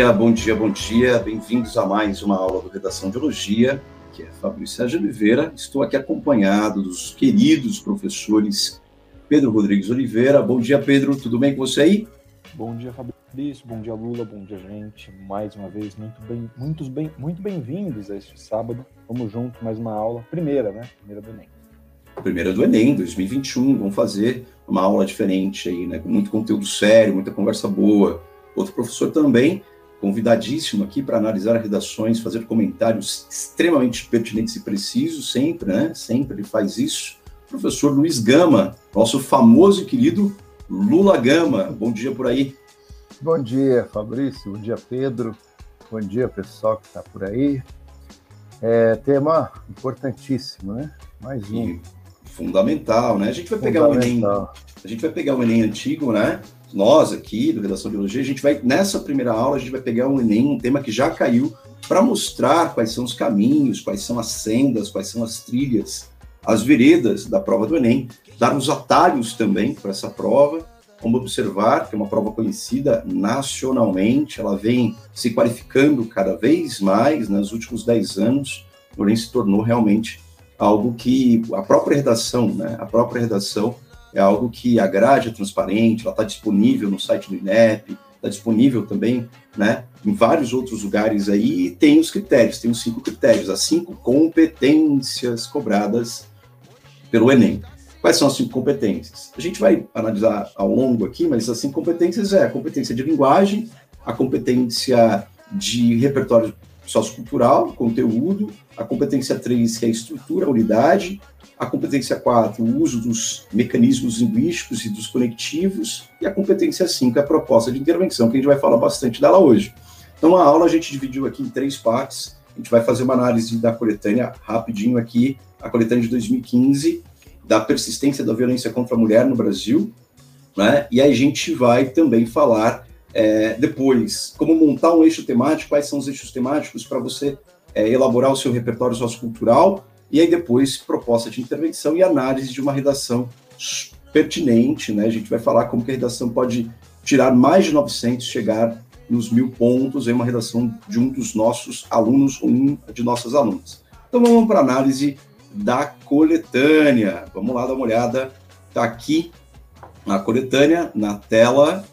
Bom dia, bom dia, bom dia. Bem-vindos a mais uma aula do Redação de Biologia, que é Fabrício Sérgio Oliveira. Estou aqui acompanhado dos queridos professores Pedro Rodrigues Oliveira. Bom dia, Pedro. Tudo bem com você aí? Bom dia, Fabrício. Bom dia, Lula. Bom dia, gente. Mais uma vez, muito bem, muitos bem, muito bem-vindos a este sábado. Vamos junto, mais uma aula. Primeira, né? Primeira do Enem. Primeira do Enem, 2021. Vamos fazer uma aula diferente aí, né? Com muito conteúdo sério, muita conversa boa Outro professor também, convidadíssimo aqui para analisar redações, fazer comentários extremamente pertinentes e precisos, sempre, né? Sempre ele faz isso. Professor Luiz Gama, nosso famoso e querido Lula Gama. Bom dia por aí. Bom dia, Fabrício. Bom dia, Pedro. Bom dia, pessoal que está por aí. É, tema importantíssimo, né? Mais um. E fundamental, né? A gente vai pegar o Enem. A gente vai pegar o Enem antigo, né? Nós aqui do Redação de Biologia, a gente vai, nessa primeira aula, a gente vai pegar um Enem, um tema que já caiu, para mostrar quais são os caminhos, quais são as sendas, quais são as trilhas, as veredas da prova do Enem, dar uns atalhos também para essa prova, como observar que é uma prova conhecida nacionalmente, ela vem se qualificando cada vez mais nos últimos 10 anos, porém se tornou realmente algo que a própria redação, né, a própria redação é algo que a grade é transparente, ela está disponível no site do INEP, está disponível também né, em vários outros lugares aí, e tem os critérios, tem os cinco critérios, as cinco competências cobradas pelo Enem. Quais são as cinco competências? A gente vai analisar ao longo aqui, mas as cinco competências é a competência de linguagem, a competência de repertório sociocultural, conteúdo, a competência 3, que é a estrutura, a unidade, a competência 4, o uso dos mecanismos linguísticos e dos conectivos, e a competência 5, a proposta de intervenção, que a gente vai falar bastante dela hoje. Então, a aula a gente dividiu aqui em três partes. A gente vai fazer uma análise da coletânea rapidinho aqui, a coletânea de 2015, da persistência da violência contra a mulher no Brasil, né? E a gente vai também falar é, depois como montar um eixo temático, quais são os eixos temáticos para você é, elaborar o seu repertório sociocultural e aí depois proposta de intervenção e análise de uma redação pertinente, né? A gente vai falar como que a redação pode tirar mais de 900, chegar nos mil pontos em uma redação de um dos nossos alunos ou um de nossas alunas. Então vamos para a análise da coletânea. Vamos lá dar uma olhada. Está aqui na coletânea, na tela.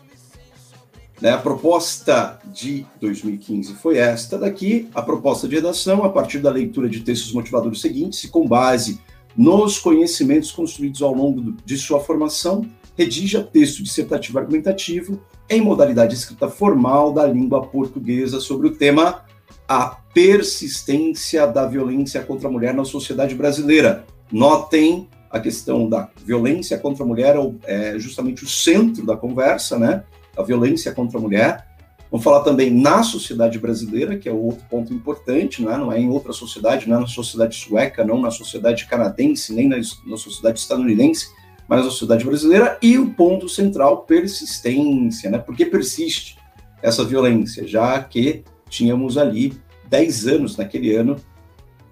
Né, a proposta de 2015 foi esta daqui, a proposta de redação, a partir da leitura de textos motivadores seguintes e com base nos conhecimentos construídos ao longo de sua formação, redija texto dissertativo argumentativo em modalidade escrita formal da língua portuguesa sobre o tema a persistência da violência contra a mulher na sociedade brasileira. Notem a questão da violência contra a mulher é justamente o centro da conversa, né? A violência contra a mulher. Vamos falar também na sociedade brasileira, que é outro ponto importante, não é, não é em outra sociedade, não é na sociedade sueca, não na sociedade canadense, nem na, na sociedade estadunidense, mas na sociedade brasileira. E o ponto central, persistência, né? Por que persiste essa violência? Já que tínhamos ali 10 anos naquele ano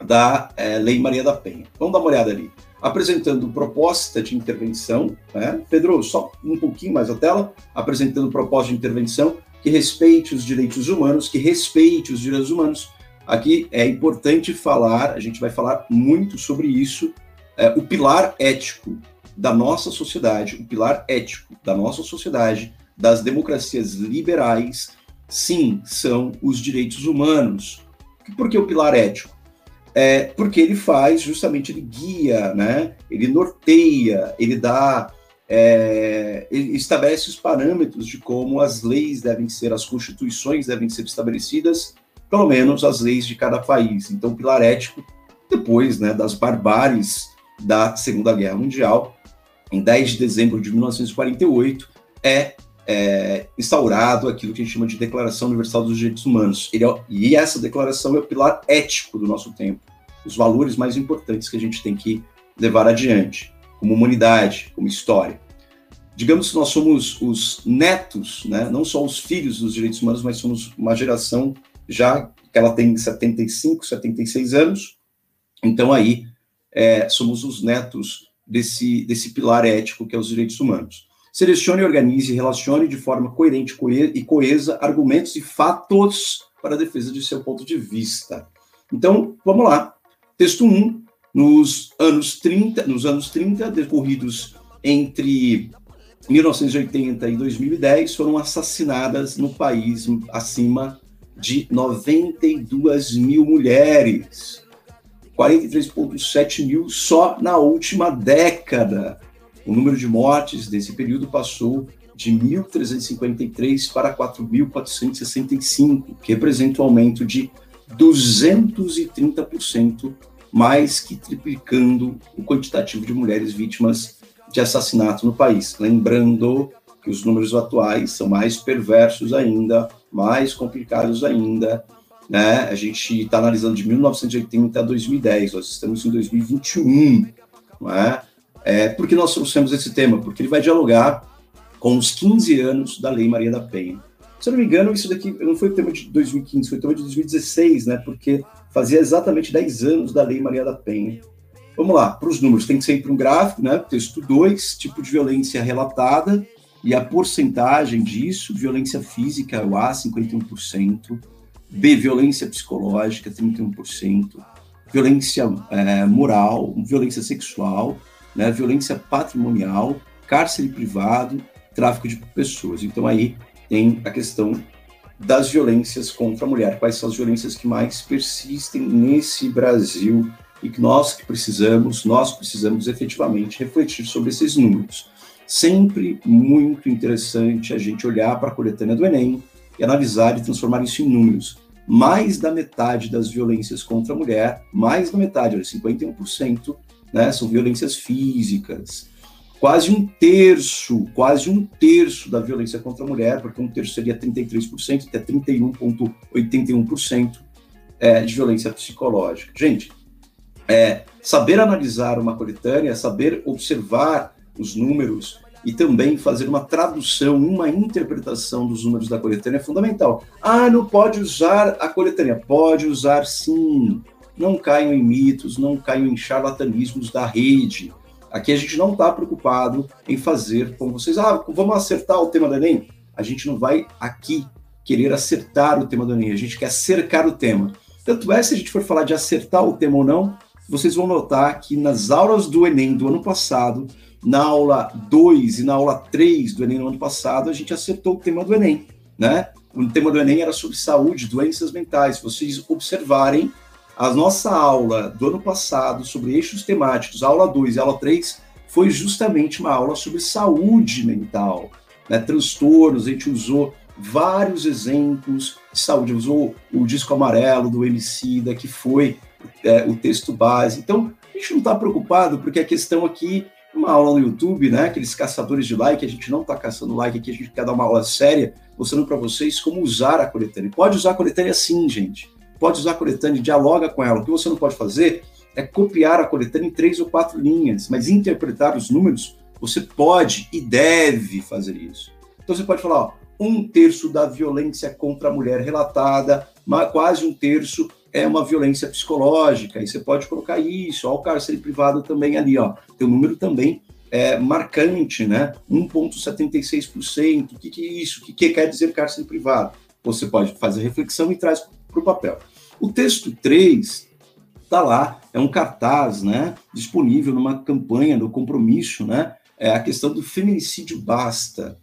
da é, Lei Maria da Penha. Vamos dar uma olhada ali apresentando proposta de intervenção. Né? Pedro, só um pouquinho mais a tela, apresentando proposta de intervenção que respeite os direitos humanos, que respeite os direitos humanos. Aqui é importante falar, a gente vai falar muito sobre isso, é, o pilar ético da nossa sociedade, o pilar ético da nossa sociedade, das democracias liberais, sim, são os direitos humanos. Por que o pilar ético? É, porque ele faz justamente, ele guia, né? ele norteia, ele dá, é, ele estabelece os parâmetros de como as leis devem ser, as constituições devem ser estabelecidas, pelo menos as leis de cada país. Então, o pilar ético, depois né, das barbáries da Segunda Guerra Mundial, em 10 de dezembro de 1948, é é, instaurado aquilo que a gente chama de Declaração Universal dos Direitos Humanos. É, e essa declaração é o pilar ético do nosso tempo, os valores mais importantes que a gente tem que levar adiante, como humanidade, como história. Digamos que nós somos os netos, né, não só os filhos dos direitos humanos, mas somos uma geração já que ela tem 75, 76 anos, então aí é, somos os netos desse, desse pilar ético que é os direitos humanos. Selecione, organize e relacione de forma coerente e coesa argumentos e fatos para a defesa de seu ponto de vista. Então, vamos lá. Texto 1, nos anos 30, nos anos 30 decorridos entre 1980 e 2010, foram assassinadas no país acima de 92 mil mulheres. 43,7 mil só na última década. O número de mortes desse período passou de 1.353 para 4.465, que representa um aumento de 230%, mais que triplicando o quantitativo de mulheres vítimas de assassinato no país. Lembrando que os números atuais são mais perversos ainda, mais complicados ainda. Né? A gente está analisando de 1980 a 2010, nós estamos em 2021. Não é? É, por que nós trouxemos esse tema? Porque ele vai dialogar com os 15 anos da Lei Maria da Penha. Se eu não me engano, isso daqui não foi o tema de 2015, foi o tema de 2016, né? Porque fazia exatamente 10 anos da Lei Maria da Penha. Vamos lá, para os números, tem sempre um gráfico, né? Texto 2, tipo de violência relatada e a porcentagem disso, violência física, o A, 51%, B, violência psicológica, 31%, violência é, moral, violência sexual, né? violência patrimonial, cárcere privado, tráfico de pessoas. Então aí tem a questão das violências contra a mulher. Quais são as violências que mais persistem nesse Brasil e que nós que precisamos, nós precisamos efetivamente refletir sobre esses números. Sempre muito interessante a gente olhar para a coletânea do Enem e analisar e transformar isso em números. Mais da metade das violências contra a mulher, mais da metade, 51%, né, são violências físicas, quase um terço, quase um terço da violência contra a mulher, porque um terço seria 33%, até 31,81% é, de violência psicológica. Gente, é, saber analisar uma coletânea, saber observar os números e também fazer uma tradução, uma interpretação dos números da coletânea é fundamental. Ah, não pode usar a coletânea. Pode usar sim. Não caiam em mitos, não caiam em charlatanismos da rede Aqui a gente não está preocupado em fazer como vocês, ah, vamos acertar o tema do Enem. A gente não vai aqui querer acertar o tema do Enem, a gente quer cercar o tema. Tanto é, se a gente for falar de acertar o tema ou não, vocês vão notar que nas aulas do Enem do ano passado, na aula 2 e na aula 3 do Enem no ano passado, a gente acertou o tema do Enem, né? O tema do Enem era sobre saúde, doenças mentais. Se vocês observarem, a nossa aula do ano passado sobre eixos temáticos, aula 2 e aula 3, foi justamente uma aula sobre saúde mental, né? transtornos. A gente usou vários exemplos de saúde, usou o disco amarelo do Emicida, que foi é, o texto base. Então, a gente não está preocupado, porque a questão aqui, uma aula no YouTube, né? Aqueles caçadores de like, a gente não está caçando like aqui, a gente quer dar uma aula séria, mostrando para vocês como usar a coletânea. Pode usar a coletânea sim, gente pode usar a coletânea, dialoga com ela. O que você não pode fazer é copiar a coletânea em três ou quatro linhas, mas interpretar os números, você pode e deve fazer isso. Então você pode falar, ó, um terço da violência contra a mulher relatada, quase um terço é uma violência psicológica, e você pode colocar isso, ó, o cárcere privado também ali, ó, um número também é, marcante, né, 1,76%, o que, que é isso, o que, que quer dizer cárcere privado? Você pode fazer reflexão e traz para o papel. O texto 3 está lá, é um cartaz, né, disponível numa campanha, no compromisso, né, é a questão do feminicídio basta.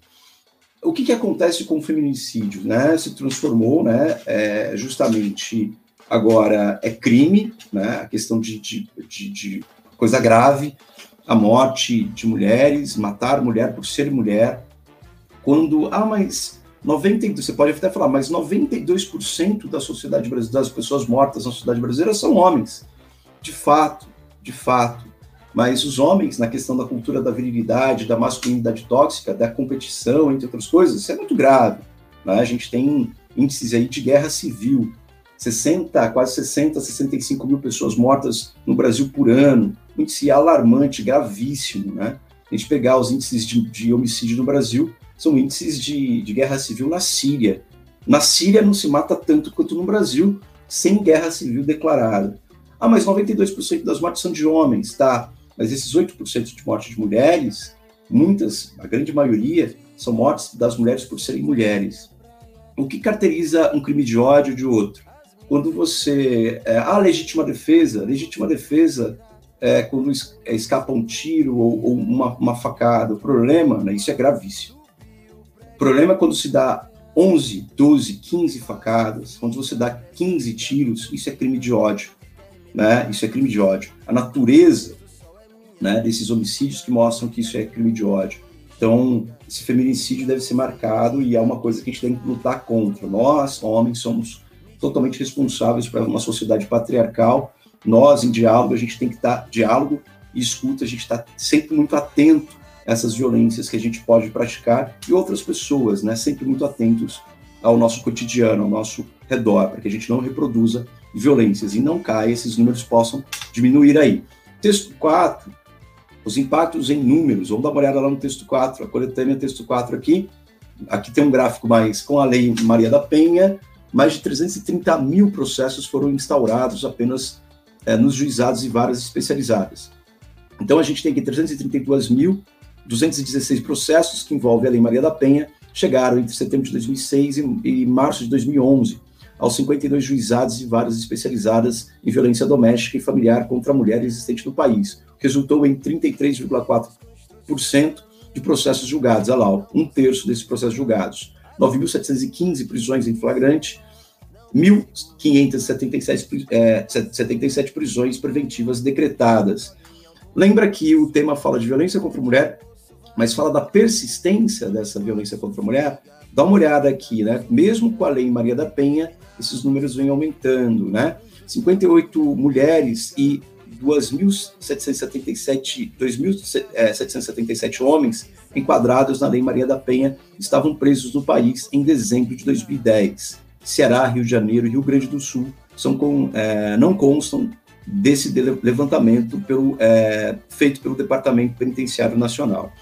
O que, que acontece com o feminicídio, né? Se transformou, né, é, justamente agora é crime, né, a questão de, de, de, de coisa grave, a morte de mulheres, matar mulher por ser mulher, quando, ah, mas 92, você pode até falar, mas 92% da sociedade brasileira, das pessoas mortas na sociedade brasileira são homens. De fato, de fato. Mas os homens, na questão da cultura da virilidade, da masculinidade tóxica, da competição, entre outras coisas, isso é muito grave. Né? A gente tem índices aí de guerra civil. 60, quase 60, 65 mil pessoas mortas no Brasil por ano. Índice alarmante, gravíssimo, né? A gente pegar os índices de, de homicídio no Brasil, são índices de, de guerra civil na Síria. Na Síria não se mata tanto quanto no Brasil, sem guerra civil declarada. Ah, mas 92% das mortes são de homens, tá? Mas esses 8% de morte de mulheres, muitas, a grande maioria, são mortes das mulheres por serem mulheres. O que caracteriza um crime de ódio de outro? Quando você. É, legítima defesa. Legítima defesa é quando é, escapa um tiro ou, ou uma, uma, facada. O problema, né, isso é gravíssimo. Problema é quando se dá 11, 12, 15 facadas, quando você dá 15 tiros, isso é crime de ódio. Né? Isso é crime de ódio. A natureza né, desses homicídios que mostram que isso é crime de ódio. Então, esse feminicídio deve ser marcado e é uma coisa que a gente tem que lutar contra. Nós, homens, somos totalmente responsáveis por uma sociedade patriarcal. Nós, em diálogo, a gente tem que estar diálogo e escuta, a gente está sempre muito atento essas violências que a gente pode praticar e outras pessoas, né, sempre muito atentos ao nosso cotidiano, ao nosso redor, para que a gente não reproduza violências e não caia, esses números possam diminuir aí. Texto 4 os impactos em números. Vamos dar uma olhada lá no texto 4, a coletânea texto 4 aqui. Aqui tem um gráfico mais com a lei Maria da Penha, mais de 330 mil processos foram instaurados apenas é, nos juizados e varas especializadas. Então a gente tem aqui 332.216 processos que envolvem a lei Maria da Penha, chegaram entre setembro de 2006 e, e março de 2011 aos 52 juizados e varas especializadas em violência doméstica e familiar contra a mulher existente no país, resultou em 33,4% de processos julgados, a lá, um terço desses processos julgados. 9.715 prisões em flagrante, 1.577 é, prisões preventivas decretadas. Lembra que o tema fala de violência contra a mulher, mas fala da persistência dessa violência contra a mulher? Dá uma olhada aqui, né? Mesmo com a Lei Maria da Penha, esses números vêm aumentando, né? 58 mulheres e 2.777 é, homens enquadrados na Lei Maria da Penha estavam presos no país em dezembro de 2010. Ceará, Rio de Janeiro e Rio Grande do Sul são com, é, não constam desse levantamento pelo, é, feito pelo Departamento Penitenciário Nacional.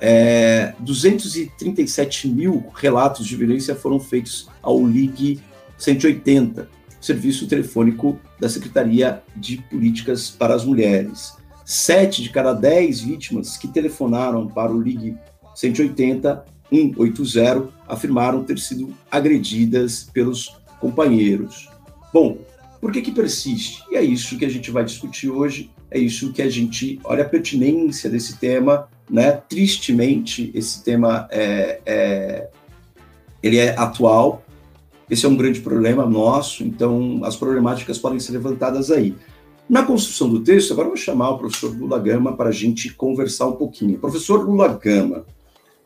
É, 237 mil relatos de violência foram feitos ao LIG 180, serviço telefônico da Secretaria de Políticas para as Mulheres. Sete de cada dez vítimas que telefonaram para o Ligue 180 180 afirmaram ter sido agredidas pelos companheiros. Bom, por que que persiste? E é isso que a gente vai discutir hoje, é isso que a gente olha a pertinência desse tema, né? Tristemente, esse tema é, é ele é atual, esse é um grande problema nosso, então as problemáticas podem ser levantadas aí. Na construção do texto, agora eu vou chamar o professor Lula Gama para a gente conversar um pouquinho. Professor Lula Gama,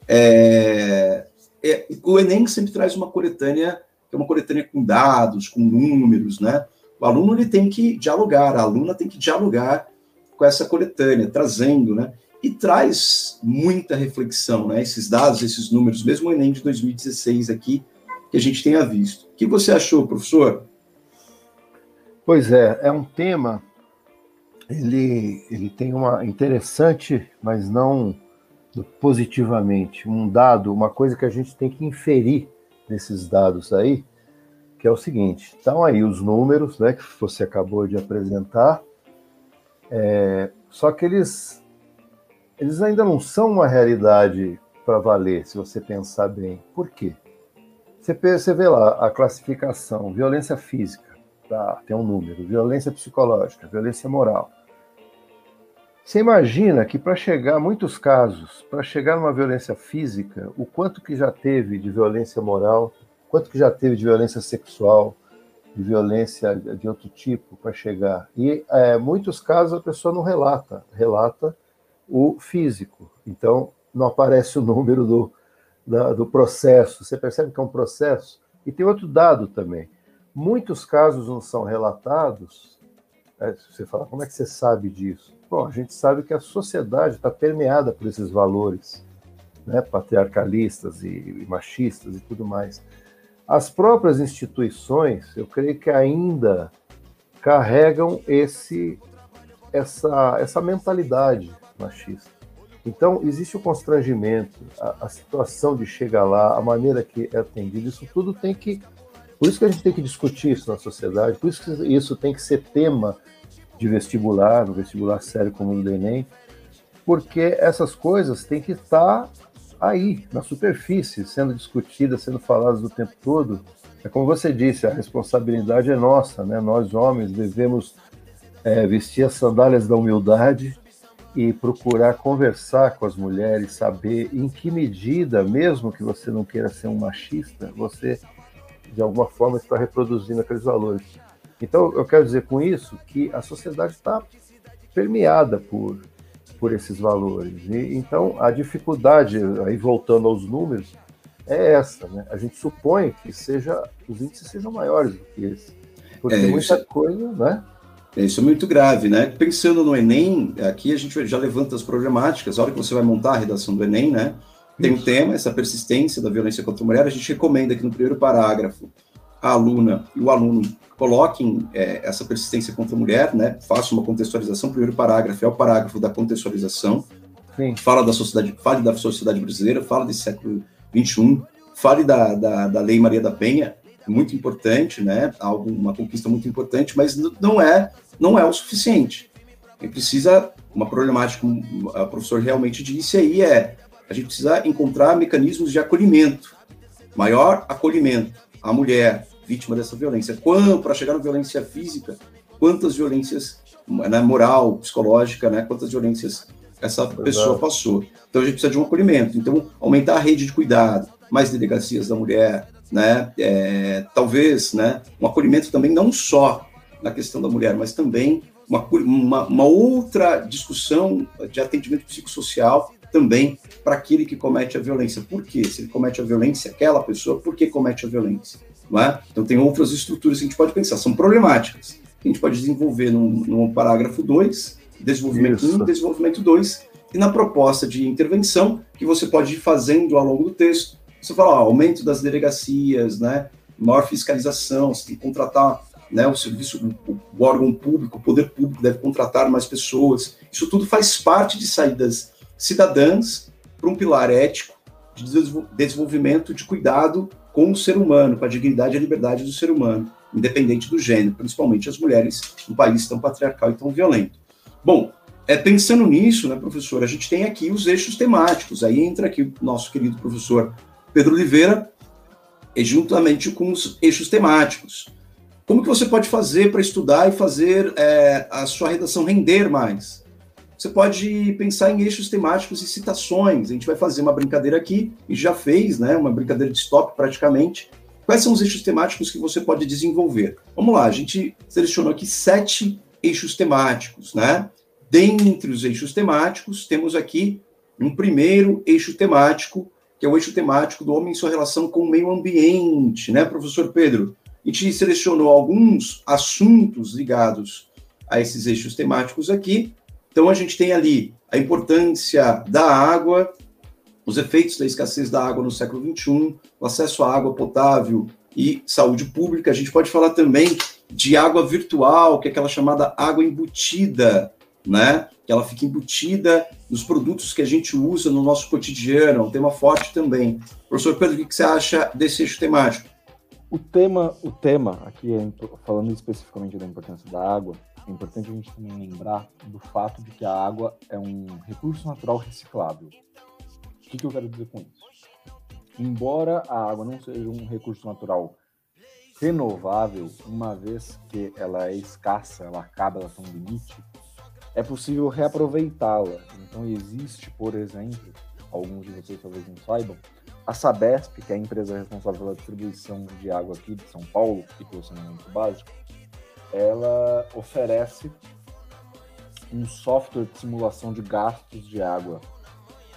é, é, o Enem sempre traz uma coletânea, que é uma coletânea com dados, com números, né? O aluno ele tem que dialogar, a aluna tem que dialogar com essa coletânea, trazendo, né? E traz muita reflexão, né? Esses dados, esses números, mesmo o Enem de 2016 aqui, que a gente tenha visto. O que você achou, professor? Pois é, é um tema, ele, ele tem uma interessante, mas não positivamente, um dado, uma coisa que a gente tem que inferir nesses dados aí, que é o seguinte: estão aí os números, né, que você acabou de apresentar, é, só que eles, eles ainda não são uma realidade para valer, se você pensar bem. Por quê? Você, vê lá a classificação, violência física, tá, tem um número, violência psicológica, violência moral. Você imagina que para chegar, muitos casos, para chegar numa violência física, o quanto que já teve de violência moral, quanto que já teve de violência sexual, de violência de outro tipo para chegar. E é, muitos casos a pessoa não relata, relata o físico. Então não aparece o número do, da, do processo. Você percebe que é um processo? E tem outro dado também. Muitos casos não são relatados. É, você fala, como é que você sabe disso? Bom, a gente sabe que a sociedade está permeada por esses valores né, patriarcalistas e, e machistas e tudo mais. As próprias instituições, eu creio que ainda carregam esse, essa, essa mentalidade machista. Então, existe o constrangimento, a, a, situação de chegar lá, a maneira que é atendido, isso tudo tem que. Por isso que a gente tem que discutir isso na sociedade, por isso que isso tem que ser tema de vestibular, no vestibular sério como o do Enem, porque essas coisas têm que estar aí, na superfície, sendo discutidas, sendo faladas o tempo todo. É como você disse, a responsabilidade é nossa, né? Nós homens devemos é, vestir as sandálias da humildade e procurar conversar com as mulheres, saber em que medida, mesmo que você não queira ser um machista, você de alguma forma está reproduzindo aqueles valores. Então, eu quero dizer com isso que a sociedade está permeada por, por esses valores. E, então, a dificuldade, aí voltando aos números, é essa. Né? A gente supõe que seja, os índices sejam maiores do que esse. Porque é, muita coisa, né? É, isso é muito grave, né? Pensando no Enem, aqui a gente já levanta as problemáticas. A hora que você vai montar a redação do Enem, né? Tem um tema, essa persistência da violência contra a mulher. A gente recomenda que no primeiro parágrafo a aluna e o aluno coloquem é, essa persistência contra a mulher, né? Façam uma contextualização. O primeiro parágrafo é o parágrafo da contextualização. Sim. Fala da sociedade, fale da sociedade brasileira, fala desse século XXI, fale da, da, da Lei Maria da Penha, muito importante, né? Algo, uma conquista muito importante, mas não é, não é o suficiente. A gente precisa, uma problemática, como o professor realmente disse aí, é a gente precisa encontrar mecanismos de acolhimento, maior acolhimento à mulher vítima dessa violência. Quando, para chegar na violência física, quantas violências né, moral, psicológica, né, quantas violências essa pessoa passou. Então a gente precisa de um acolhimento. Então, aumentar a rede de cuidado, mais delegacias da mulher, né? É, talvez, né? Um acolhimento também não só na questão da mulher, mas também uma, uma, uma outra discussão de atendimento psicossocial também para aquele que comete a violência. Por quê? Se ele comete a violência, aquela pessoa, por que comete a violência? Não é? Então tem outras estruturas que a gente pode pensar, são problemáticas. A gente pode desenvolver num, num parágrafo 2, desenvolvimento 1 um, desenvolvimento 2, e na proposta de intervenção, que você pode ir fazendo ao longo do texto, você fala, ó, aumento das delegacias, né, maior fiscalização, você tem que contratar né, o serviço, o, o órgão público, o poder público deve contratar mais pessoas. Isso tudo faz parte de saídas cidadãs para um pilar ético de desenvolvimento de cuidado com o ser humano, com a dignidade e a liberdade do ser humano, independente do gênero, principalmente as mulheres num país tão patriarcal e tão violento. Bom, é, pensando nisso, né, professor, a gente tem aqui os eixos temáticos. Aí entra aqui o nosso querido professor Pedro Oliveira, e juntamente com os eixos temáticos. Como que você pode fazer para estudar e fazer é, a sua redação render mais? Você pode pensar em eixos temáticos e citações. A gente vai fazer uma brincadeira aqui, e já fez, né, uma brincadeira de stop praticamente. Quais são os eixos temáticos que você pode desenvolver? Vamos lá, a gente selecionou aqui sete eixos temáticos, né? Dentre os eixos temáticos, temos aqui um primeiro eixo temático, que é o eixo temático do homem em sua relação com o meio ambiente, né, professor Pedro? A gente selecionou alguns assuntos ligados a esses eixos temáticos aqui. Então, a gente tem ali a importância da água, os efeitos da escassez da água no século XXI, o acesso à água potável e saúde pública. A gente pode falar também de água virtual, que é aquela chamada água embutida, né? Que ela fica embutida nos produtos que a gente usa no nosso cotidiano, é um tema forte também. Professor Pedro, o que você acha desse eixo temático? O tema, o tema aqui, é, falando especificamente da importância da água, é importante a gente também lembrar do fato de que a água é um recurso natural reciclável. O que, que eu quero dizer com isso? Embora a água não seja um recurso natural renovável, uma vez que ela é escassa, ela acaba, ela tem um limite, é possível reaproveitá-la. Então existe, por exemplo, alguns de vocês talvez não saibam, a Sabesp, que é a empresa responsável pela distribuição de água aqui de São Paulo e pelo saneamento básico, ela oferece um software de simulação de gastos de água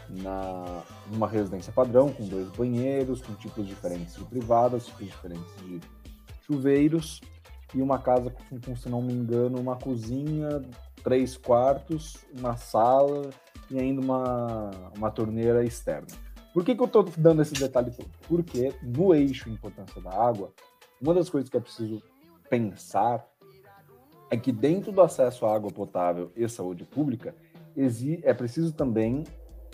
na numa residência padrão com dois banheiros, com tipos diferentes de privadas, tipos diferentes de chuveiros e uma casa com, com, se não me engano, uma cozinha, três quartos, uma sala e ainda uma, uma torneira externa. Por que, que eu estou dando esse detalhe todo? Porque no eixo importância da água, uma das coisas que é preciso pensar é que dentro do acesso à água potável e saúde pública, é preciso também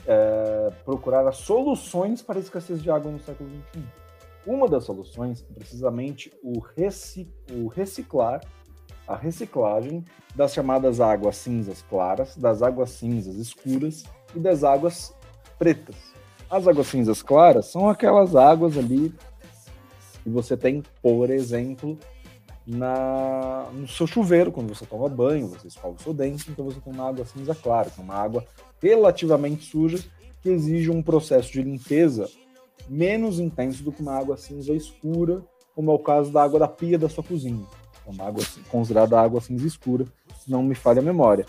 é, procurar as soluções para a escassez de água no século XXI. Uma das soluções é precisamente o, recic o reciclar a reciclagem das chamadas águas cinzas claras, das águas cinzas escuras e das águas pretas. As águas cinzas claras são aquelas águas ali que você tem, por exemplo, na, no seu chuveiro, quando você toma banho, você escova o seu dente, então você tem uma água cinza clara, que é uma água relativamente suja, que exige um processo de limpeza menos intenso do que uma água cinza escura, como é o caso da água da pia da sua cozinha. Uma água considerada água cinza escura, se não me falha a memória.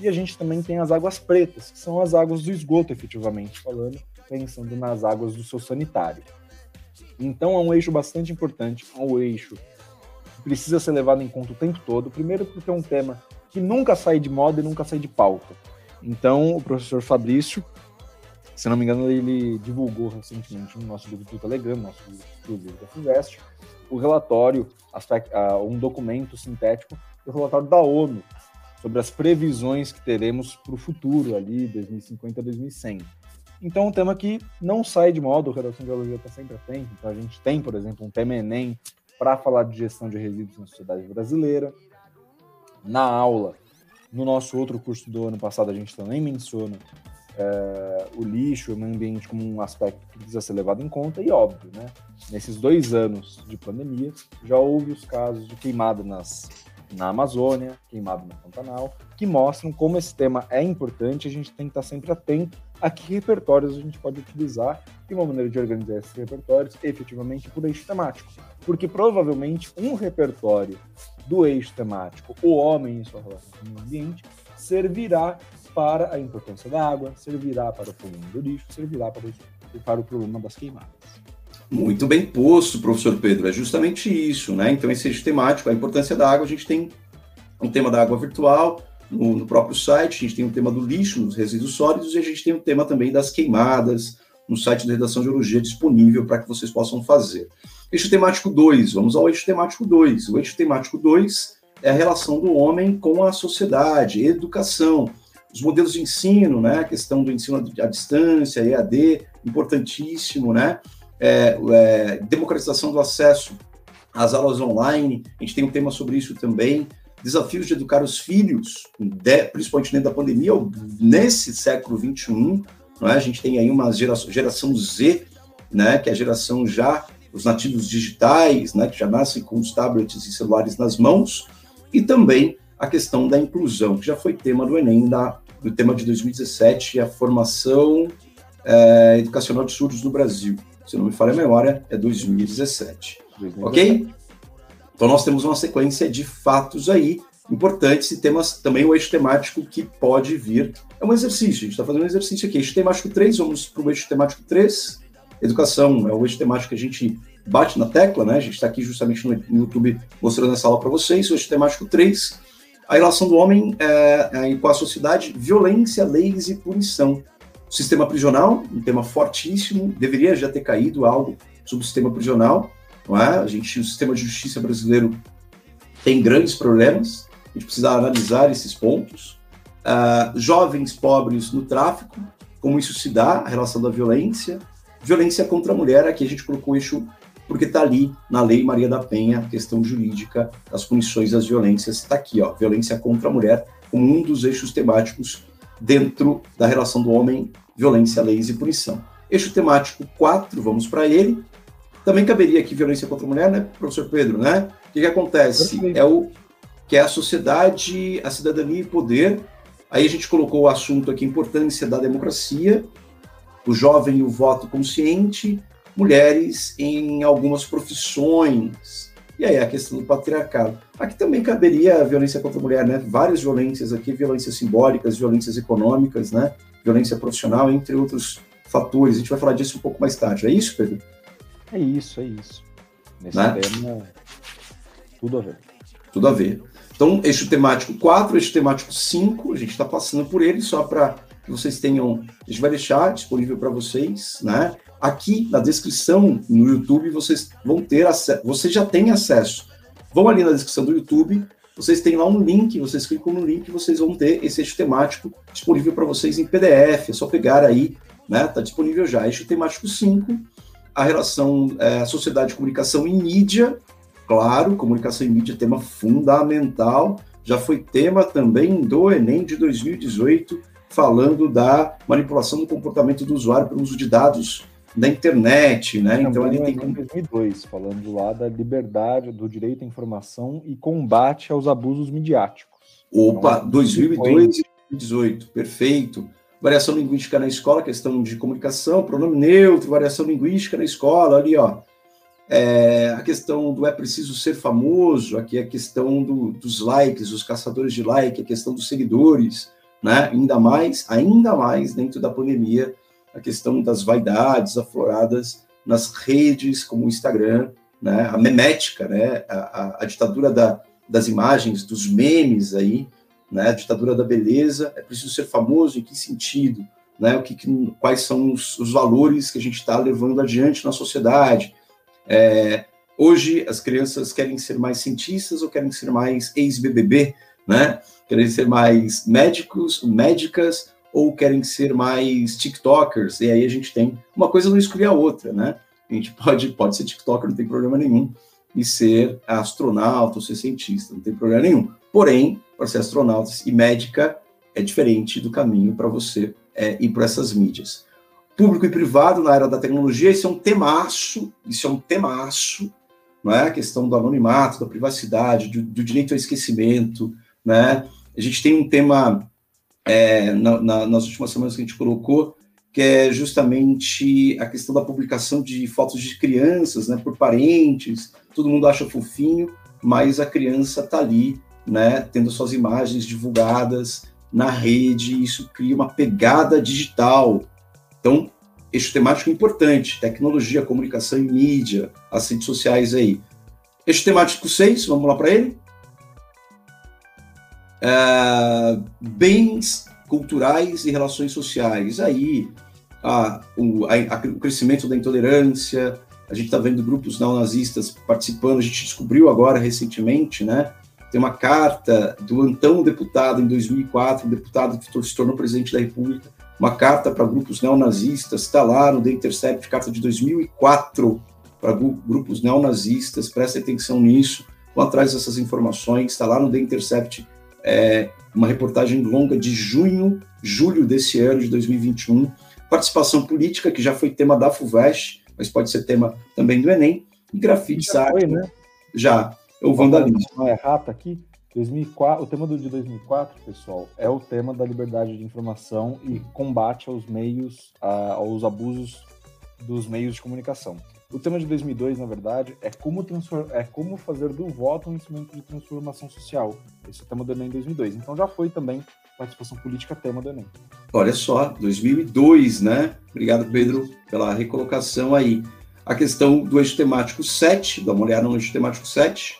E a gente também tem as águas pretas, que são as águas do esgoto, efetivamente falando, pensando nas águas do seu sanitário. Então é um eixo bastante importante, é um eixo que precisa ser levado em conta o tempo todo. Primeiro porque é um tema que nunca sai de moda e nunca sai de pauta. Então o professor Fabrício, se não me engano, ele divulgou recentemente no nosso grupo do Telegram, nosso grupo do da FUVEST, o relatório, um documento sintético do relatório da ONU sobre as previsões que teremos para o futuro ali, 2050 2100. Então, um tema que não sai de moda, o Redação de Biologia está sempre atento. Então, a gente tem, por exemplo, um tema Enem para falar de gestão de resíduos na sociedade brasileira. Na aula, no nosso outro curso do ano passado, a gente também menciona é, o lixo, o meio ambiente como um aspecto que precisa ser levado em conta. E, óbvio, né, nesses dois anos de pandemia, já houve os casos de queimada nas na Amazônia, queimado no Pantanal, que mostram como esse tema é importante. A gente tem que estar sempre atento a que repertórios a gente pode utilizar e uma maneira de organizar esses repertórios efetivamente por eixo temático. Porque provavelmente um repertório do eixo temático, o homem e sua relação com o ambiente, servirá para a importância da água, servirá para o problema do lixo, servirá para o, para o problema das queimadas. Muito bem posto, professor Pedro. É justamente isso, né? Então, esse eixo temático, a importância da água, a gente tem um tema da água virtual no, no, próprio site, a gente tem um tema do lixo, nos resíduos sólidos, e a gente tem um tema também das queimadas no site da Redação de Geologia disponível para que vocês possam fazer. Eixo temático 2, vamos ao eixo temático 2. O eixo temático 2 é a relação do homem com a sociedade, educação, os modelos de ensino, né? A questão do ensino à distância, EAD, importantíssimo, né? é, é, democratização do acesso às aulas online, a gente tem um tema sobre isso também, desafios de educar os filhos, principalmente dentro da pandemia, nesse século XXI, não é? a gente tem aí uma geração, geração Z, né, que é a geração já, os nativos digitais, né, que já nascem com os tablets e celulares nas mãos, e também a questão da inclusão, que já foi tema do Enem, da, do tema de 2017, a formação é, educacional de surdos no Brasil se não me falha a memória, é 2017. 2017. Ok? Então nós temos uma sequência de fatos aí importantes e temas também o eixo temático que pode vir. É um exercício, a gente está fazendo um exercício aqui. Eixo temático 3, vamos para o eixo temático 3. Educação é o eixo temático que a gente bate na tecla, né? A gente está aqui justamente no YouTube mostrando essa aula para vocês. O eixo temático 3, a relação do homem é, é, com a sociedade, violência, leis e punição. Sistema prisional, um tema fortíssimo, deveria já ter caído algo sobre o sistema prisional, não é? A gente, o sistema de justiça brasileiro tem grandes problemas, a gente precisa analisar esses pontos. Uh, jovens pobres no tráfico, como isso se dá, a relação da violência. Violência contra a mulher, aqui a gente colocou isso porque está ali na Lei Maria da Penha, a questão jurídica das punições das violências, está aqui, ó, violência contra a mulher, como um dos eixos temáticos dentro da relação do homem violência, leis e punição. Eixo temático 4, vamos para ele. Também caberia aqui violência contra a mulher, né, professor Pedro, né? O que, que acontece? Perfeito. É o que é a sociedade, a cidadania e poder. Aí a gente colocou o assunto aqui, importância da democracia, o jovem e o voto consciente, mulheres em algumas profissões, e aí a questão do patriarcado. Aqui também caberia a violência contra a mulher, né? Várias violências aqui, violências simbólicas, violências econômicas, né? violência profissional, entre outros fatores. A gente vai falar disso um pouco mais tarde. É isso, Pedro? É isso, é isso. Nesse né? tema, tudo a ver. Tudo a ver. Então, eixo temático 4, eixo temático 5, a gente está passando por ele só para que vocês tenham. A gente vai deixar disponível para vocês, né? Aqui na descrição no YouTube vocês vão ter acesso. Vocês já têm acesso. Vão ali na descrição do YouTube, vocês têm lá um link, vocês clicam no link, vocês vão ter esse eixo temático disponível para vocês em PDF, é só pegar aí, né? Está disponível já. Eixo temático 5, a relação é, sociedade, comunicação e mídia, Claro, comunicação e mídia é tema fundamental. Já foi tema também do Enem de 2018, falando da manipulação do comportamento do usuário pelo uso de dados da internet, né? Então ele tem em 2002, falando lá da liberdade, do direito à informação e combate aos abusos midiáticos. Opa, então, 2002 e 2018, perfeito. Variação linguística na escola, questão de comunicação, pronome neutro, variação linguística na escola, ali, ó. É, a questão do é preciso ser famoso, aqui a questão do, dos likes, os caçadores de like, a questão dos seguidores, né? Ainda mais, ainda mais dentro da pandemia, a questão das vaidades afloradas nas redes como o Instagram, né? A memética, né? A, a, a ditadura da, das imagens, dos memes aí, né? A ditadura da beleza. É preciso ser famoso em que sentido? Né? O que, que quais são os, os, valores que a gente está levando adiante na sociedade? É, hoje as crianças querem ser mais cientistas ou querem ser mais ex-BBB, né? Querem ser mais médicos, médicas ou querem ser mais TikTokers? E aí a gente tem uma coisa não exclui a outra, né? A gente pode pode ser TikToker, não tem problema nenhum e ser astronauta ou ser cientista, não tem problema nenhum. Porém, para ser astronauta e médica é diferente do caminho para você é, ir para essas mídias. Público e privado na era da tecnologia, isso é um temaço, isso é um temaço, não é? A questão do anonimato, da privacidade, do, do direito ao esquecimento, né? A gente tem um tema é, na, na, nas últimas semanas que a gente colocou, que é justamente a questão da publicação de fotos de crianças, né, por parentes, todo mundo acha fofinho, mas a criança está ali, né, tendo suas imagens divulgadas na rede, isso cria uma pegada digital. Então, eixo temático importante, tecnologia, comunicação e mídia, as redes sociais aí. Eixo temático 6, vamos lá para ele? É, bens culturais e relações sociais. Aí, a, o, a, a, o crescimento da intolerância, a gente está vendo grupos neonazistas participando, a gente descobriu agora recentemente, né? Tem uma carta do então deputado em 2004, um deputado que se tornou presidente da República, uma carta para grupos neonazistas, está lá no The Intercept, carta de 2004 para grupos neonazistas, preste atenção nisso, vão atrás dessas informações, está lá no The Intercept, é, uma reportagem longa de junho, julho desse ano, de 2021. Participação política, que já foi tema da FUVEST, mas pode ser tema também do Enem. E grafite, já foi, né? Já. O vandalismo. Não é rata aqui? 2004, o tema do de 2004, pessoal, é o tema da liberdade de informação e combate aos meios, a, aos abusos dos meios de comunicação. O tema de 2002, na verdade, é como, é como fazer do voto um instrumento de transformação social. Esse é o tema do Enem 2002. Então já foi também participação política tema do Enem. Olha só, 2002, né? Obrigado, Pedro, pela recolocação aí. A questão do eixo temático 7, dá uma olhada no eixo temático 7.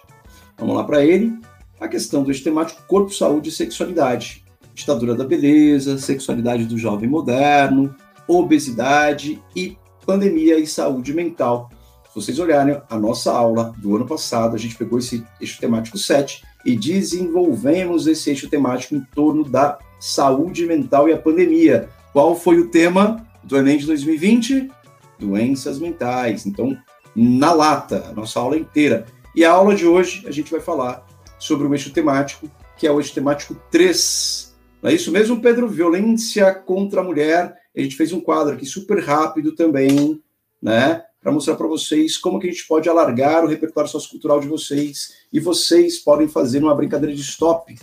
Vamos lá para ele. A questão do eixo temático corpo, saúde e sexualidade. Ditadura da beleza, sexualidade do jovem moderno, obesidade e pandemia e saúde mental. Se vocês olharem a nossa aula do ano passado, a gente pegou esse eixo temático 7 e desenvolvemos esse eixo temático em torno da saúde mental e a pandemia. Qual foi o tema do Enem de 2020? Doenças mentais. Então, na lata, a nossa aula inteira. E a aula de hoje, a gente vai falar sobre o eixo temático, que é o eixo temático 3. Não é isso mesmo, Pedro? Violência contra a mulher a gente fez um quadro aqui super rápido também, né? Para mostrar para vocês como que a gente pode alargar o repertório sociocultural de vocês e vocês podem fazer uma brincadeira de stop.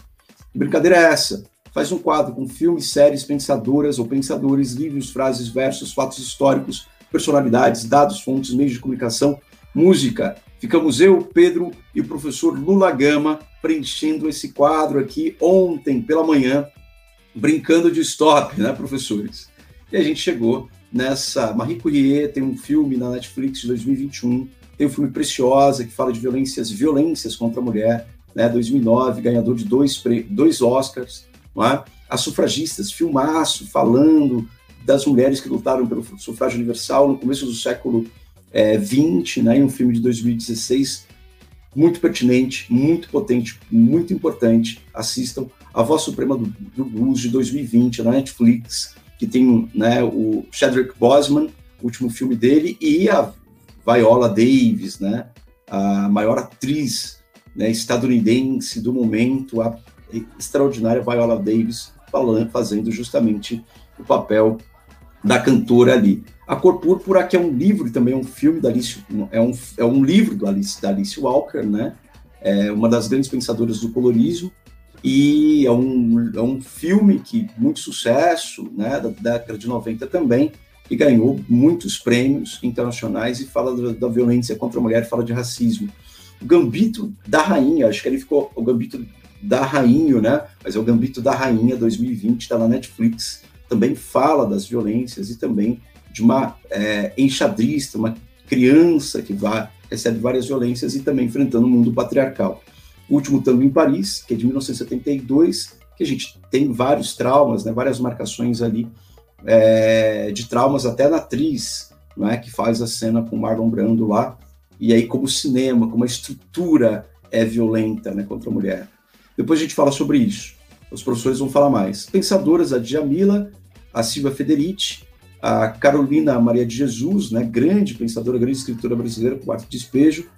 Que brincadeira é essa? Faz um quadro com filmes, séries, pensadoras ou pensadores, livros, frases, versos, fatos históricos, personalidades, dados, fontes, meios de comunicação, música. Ficamos eu, Pedro e o professor Lula Gama preenchendo esse quadro aqui ontem pela manhã, brincando de stop, né, professores? E a gente chegou nessa. Marie Curie tem um filme na Netflix de 2021, tem o filme Preciosa, que fala de violências, violências contra a mulher, né, 2009, ganhador de dois, dois Oscars. Não é? As sufragistas, filmaço, falando das mulheres que lutaram pelo sufrágio universal no começo do século é, 20, né, em um filme de 2016, muito pertinente, muito potente, muito importante. Assistam A Voz Suprema do, do Blues de 2020 na Netflix que tem né, o Chadwick Boseman, último filme dele, e a Viola Davis, né? a maior atriz né, estadunidense do momento, a extraordinária Viola Davis, falando, fazendo justamente o papel da cantora ali. A Cor Púrpura, que é um livro também é um filme da Alice, é um, é um livro do Alice, da Alice Walker, né? É uma das grandes pensadoras do colorismo, e é um, é um filme que muito sucesso, né, da década de 90 também, e ganhou muitos prêmios internacionais e fala da, da violência contra a mulher, fala de racismo. O Gambito da Rainha, acho que ele ficou o Gambito da Rainha, né? Mas é o Gambito da Rainha 2020, está na Netflix, também fala das violências e também de uma é, enxadrista, uma criança que vai, recebe várias violências e também enfrentando o mundo patriarcal. Último tango em Paris, que é de 1972, que a gente tem vários traumas, né, várias marcações ali é, de traumas até na atriz, é, que faz a cena com Marlon Brando lá, e aí como o cinema, como a estrutura é violenta né, contra a mulher. Depois a gente fala sobre isso. Os professores vão falar mais. Pensadoras, a Djamila, a Silvia Federici, a Carolina Maria de Jesus, né, grande pensadora, grande escritora brasileira, com arte de despejo,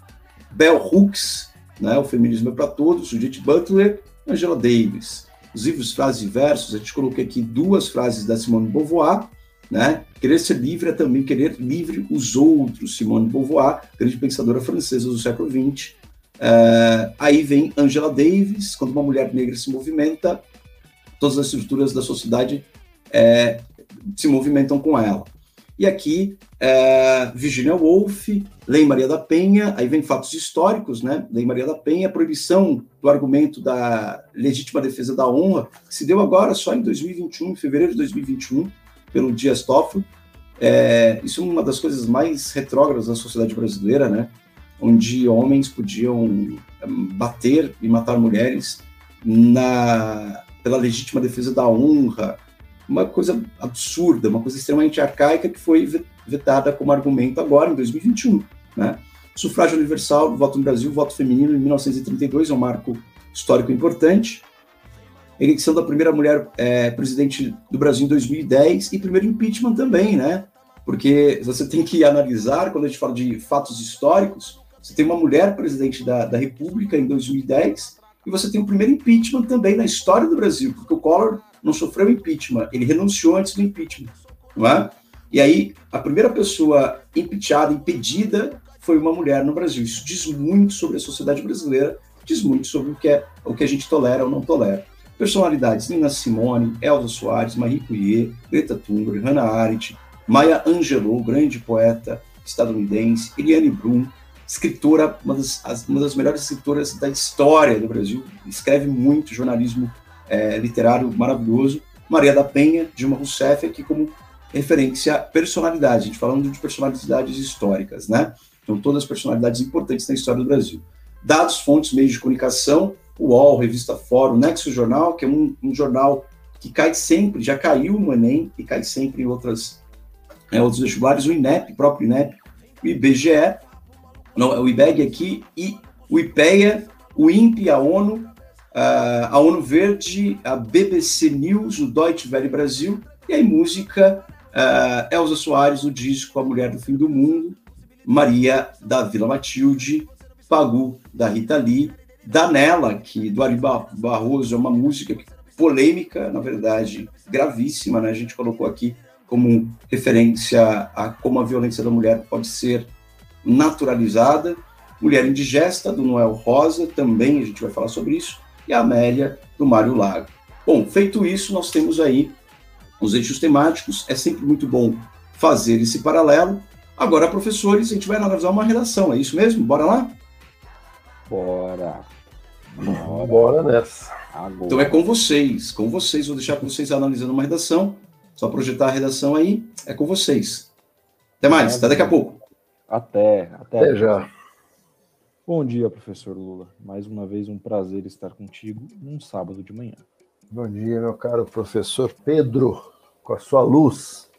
Bell Hooks, né, O Feminismo é para Todos, Judith Butler, Angela Davis. Os livros Frases e Versos, a gente colocou aqui duas frases da Simone Beauvoir, né? Querer ser livre é também querer livre os outros. Simone Beauvoir, grande pensadora francesa do século XX. Uh, aí vem Angela Davis, quando uma mulher negra se movimenta, todas as estruturas da sociedade é, se movimentam com ela. E aqui, é, Virginia Woolf, Lei Maria da Penha, aí vem fatos históricos, né? Lei Maria da Penha, a proibição do argumento da legítima defesa da honra, que se deu agora só em 2021, em fevereiro de 2021, pelo Dias Toffoli. É, isso é uma das coisas mais retrógradas da sociedade brasileira, né? Onde homens podiam é, bater e matar mulheres na, pela legítima defesa da honra, uma coisa absurda, uma coisa extremamente arcaica que foi vetada como argumento agora, em 2021. Né? Sufrágio universal, voto no Brasil, voto feminino em 1932 é um marco histórico importante. Eleição da primeira mulher é, presidente do Brasil em 2010 e primeiro impeachment também, né? Porque você tem que analisar, quando a gente fala de fatos históricos, você tem uma mulher presidente da, da República em 2010 e você tem o primeiro impeachment também na história do Brasil, porque o Collor não sofreu impeachment, ele renunciou antes do impeachment, não é? E aí, a primeira pessoa impeachada, impedida, foi uma mulher no Brasil. Isso diz muito sobre a sociedade brasileira, diz muito sobre o que, é, o que a gente tolera ou não tolera. Personalidades: Nina Simone, Elza Soares, Marie Curie, Greta Thunberg, Hannah Arendt, Maya Angelou, grande poeta estadunidense, Eliane Brum, escritora, uma das, uma das melhores escritoras da história do Brasil, escreve muito jornalismo é, literário maravilhoso, Maria da Penha, Dilma Rousseff, aqui como referência à personalidade, a gente falando de personalidades históricas, né? Então, todas as personalidades importantes na história do Brasil. Dados, fontes, meios de comunicação, UOL, Revista Fórum, Nexo Jornal, que é um, um jornal que cai sempre, já caiu no Enem e cai sempre em outras, é, outros vestibulares, o INEP, o próprio INEP, o IBGE, não, o IBEG aqui, e o IPEA, o INPE, a ONU, a ONU Verde, a BBC News, o Deutsche Welle Brasil, e aí música uh, Elza Soares, o disco A Mulher do Fim do Mundo, Maria da Vila Matilde, Pagu da Rita Lee, Danela, que do Ari Barroso é uma música polêmica, na verdade, gravíssima, né? A gente colocou aqui como referência a como a violência da mulher pode ser naturalizada. Mulher Indigesta, do Noel Rosa, também a gente vai falar sobre isso e a Amélia do Mário Lago. Bom, feito isso, nós temos aí os eixos temáticos. É sempre muito bom fazer esse paralelo. Agora, professores, a gente vai analisar uma redação, é isso mesmo? Bora lá? Bora. Bora, Bora nessa. Agora. Então é com vocês, com vocês. Vou deixar com vocês analisando uma redação. Só projetar a redação aí, é com vocês. Até mais, até daqui a pouco. Até, até. Até já. Bom dia, professor Lula. Mais uma vez um prazer estar contigo num sábado de manhã. Bom dia, meu caro professor Pedro, com a sua luz.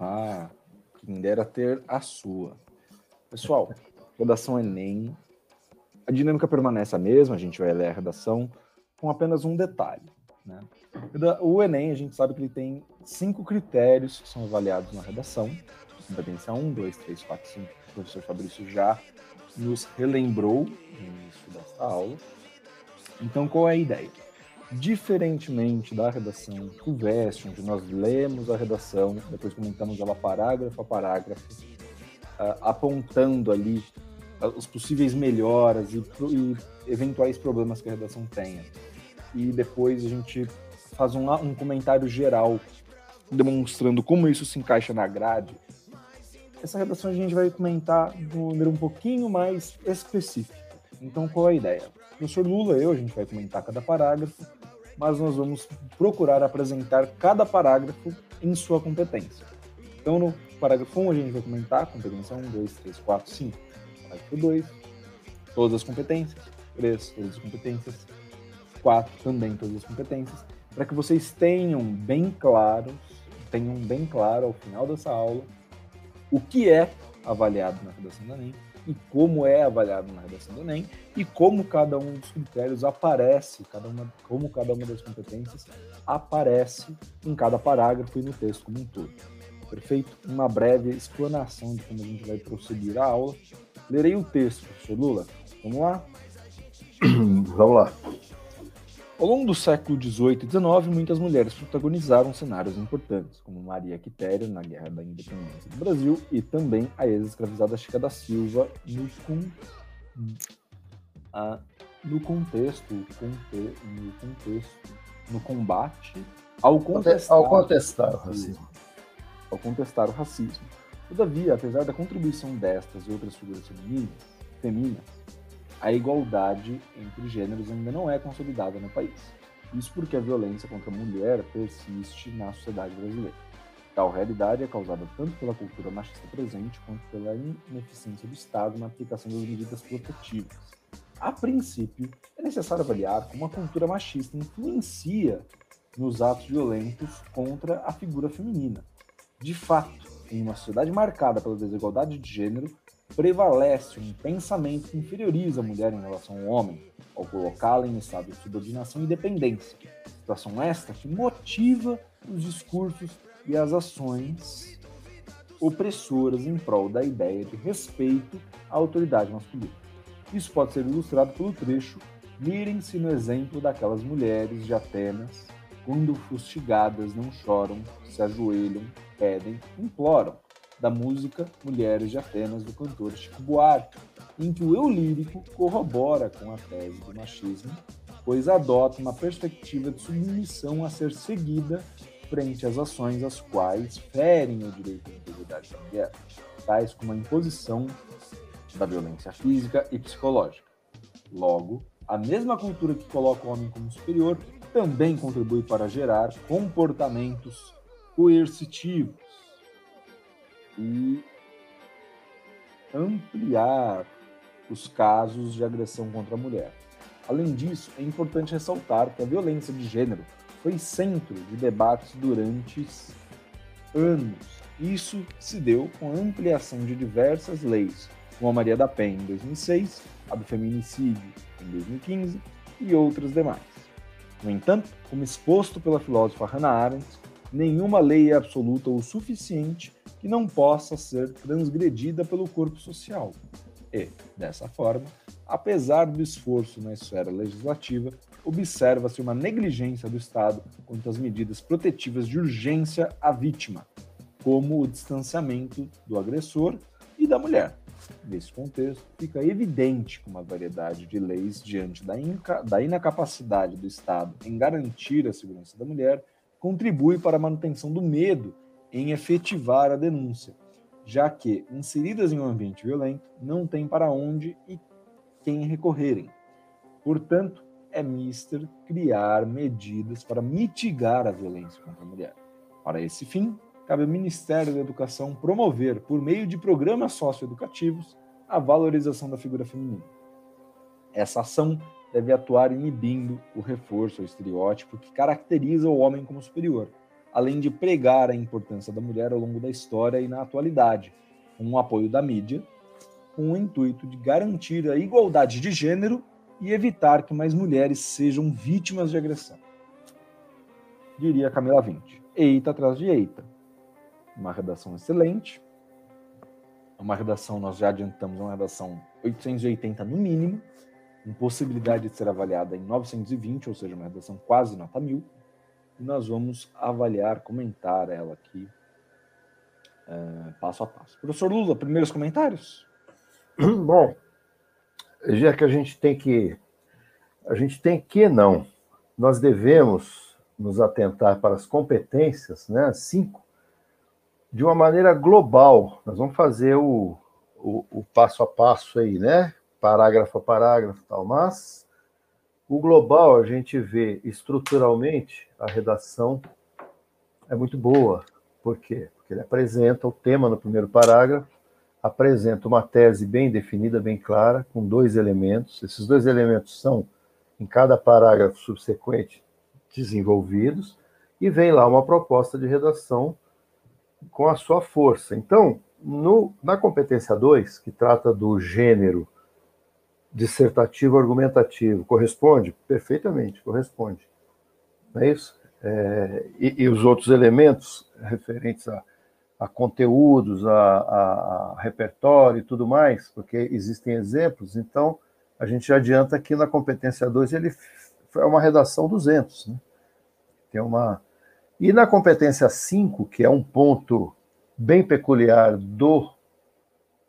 Ah, quem dera ter a sua. Pessoal, redação Enem. A dinâmica permanece a mesma, a gente vai ler a redação com apenas um detalhe. Né? O Enem, a gente sabe que ele tem cinco critérios que são avaliados na redação. competência 1, 2, 3, 4, 5. O professor Fabrício já nos relembrou no início desta aula. Então, qual é a ideia? Diferentemente da redação FUVEST, onde nós lemos a redação, depois comentamos ela parágrafo a parágrafo, uh, apontando ali uh, os possíveis melhoras e, eventuais problemas que a redação tenha. E depois a gente faz um comentário geral demonstrando como isso se encaixa na grade. Essa redação a gente vai comentar de uma maneira um pouquinho mais específica. Então, qual é a ideia? O professor Lula e eu, a gente vai comentar cada parágrafo, mas nós vamos procurar apresentar cada parágrafo em sua competência. Então, no parágrafo 1, a gente vai comentar competência 1, 2, 3, 4, 5. Parágrafo 2, todas as competências. 3, todas as competências. 4, também todas as competências. Para que vocês tenham bem claros, tenham bem claro ao final dessa aula o que é avaliado na redação do Enem e como é avaliado na redação do Enem e como cada um dos critérios aparece, cada uma, como cada uma das competências aparece em cada parágrafo e no texto como um todo. Perfeito? Uma breve explanação de como a gente vai prosseguir a aula. Lerei o texto, professor Lula. Vamos lá? Vamos lá. Ao longo do século XVIII e XIX, muitas mulheres protagonizaram cenários importantes, como Maria Quitéria na Guerra da Independência do Brasil e também a ex-escravizada Chica da Silva no, ah, no contexto, conte... no contexto, no combate ao contestar, ao contestar o racismo. Ao contestar o racismo. Todavia, apesar da contribuição destas e outras figuras femininas a igualdade entre gêneros ainda não é consolidada no país. Isso porque a violência contra a mulher persiste na sociedade brasileira. Tal realidade é causada tanto pela cultura machista presente quanto pela ineficiência do Estado na aplicação das medidas protetivas. A princípio, é necessário avaliar como a cultura machista influencia nos atos violentos contra a figura feminina. De fato, em uma sociedade marcada pela desigualdade de gênero, prevalece um pensamento que inferioriza a mulher em relação ao homem, ao colocá-la em estado de subordinação e dependência. Situação esta que motiva os discursos e as ações opressoras em prol da ideia de respeito à autoridade masculina. Isso pode ser ilustrado pelo trecho Mirem-se no exemplo daquelas mulheres de Atenas, quando fustigadas não choram, se ajoelham, pedem, imploram da música Mulheres de Atenas, do cantor Chico Buarque, em que o eu lírico corrobora com a tese do machismo, pois adota uma perspectiva de submissão a ser seguida frente às ações as quais ferem o direito à integridade da mulher, tais como a imposição da violência física e psicológica. Logo, a mesma cultura que coloca o homem como superior também contribui para gerar comportamentos coercitivos, e ampliar os casos de agressão contra a mulher. Além disso, é importante ressaltar que a violência de gênero foi centro de debates durante anos. Isso se deu com a ampliação de diversas leis, como a Maria da Penha em 2006, a do feminicídio em 2015 e outras demais. No entanto, como exposto pela filósofa Hannah Arendt, nenhuma lei é absoluta o suficiente que não possa ser transgredida pelo corpo social. E, dessa forma, apesar do esforço na esfera legislativa, observa-se uma negligência do Estado quanto às medidas protetivas de urgência à vítima, como o distanciamento do agressor e da mulher. Nesse contexto, fica evidente que uma variedade de leis diante da, da inacapacidade do Estado em garantir a segurança da mulher contribui para a manutenção do medo em efetivar a denúncia, já que, inseridas em um ambiente violento, não tem para onde e quem recorrerem. Portanto, é mister criar medidas para mitigar a violência contra a mulher. Para esse fim, cabe ao Ministério da Educação promover, por meio de programas socioeducativos, a valorização da figura feminina. Essa ação deve atuar inibindo o reforço ao estereótipo que caracteriza o homem como superior, além de pregar a importância da mulher ao longo da história e na atualidade, com o apoio da mídia, com o intuito de garantir a igualdade de gênero e evitar que mais mulheres sejam vítimas de agressão. Diria Camila Vinte. Eita atrás de eita. Uma redação excelente, uma redação, nós já adiantamos, uma redação 880 no mínimo, com possibilidade de ser avaliada em 920, ou seja, uma redação quase nota 1000. E nós vamos avaliar, comentar ela aqui, é, passo a passo. Professor Lula, primeiros comentários? Bom, já que a gente tem que. A gente tem que não. Nós devemos nos atentar para as competências, né? Cinco, de uma maneira global. Nós vamos fazer o, o, o passo a passo aí, né? Parágrafo a parágrafo tal, mas o global a gente vê estruturalmente a redação é muito boa. Por quê? Porque ele apresenta o tema no primeiro parágrafo, apresenta uma tese bem definida, bem clara, com dois elementos. Esses dois elementos são, em cada parágrafo subsequente, desenvolvidos, e vem lá uma proposta de redação com a sua força. Então, no, na competência 2, que trata do gênero dissertativo argumentativo, corresponde? Perfeitamente, corresponde. Não é isso? É, e, e, os outros elementos referentes a, a conteúdos, a, a, a, repertório e tudo mais, porque existem exemplos, então a gente já adianta que na competência 2 ele é uma redação 200. Né? Tem uma e na competência 5, que é um ponto bem peculiar do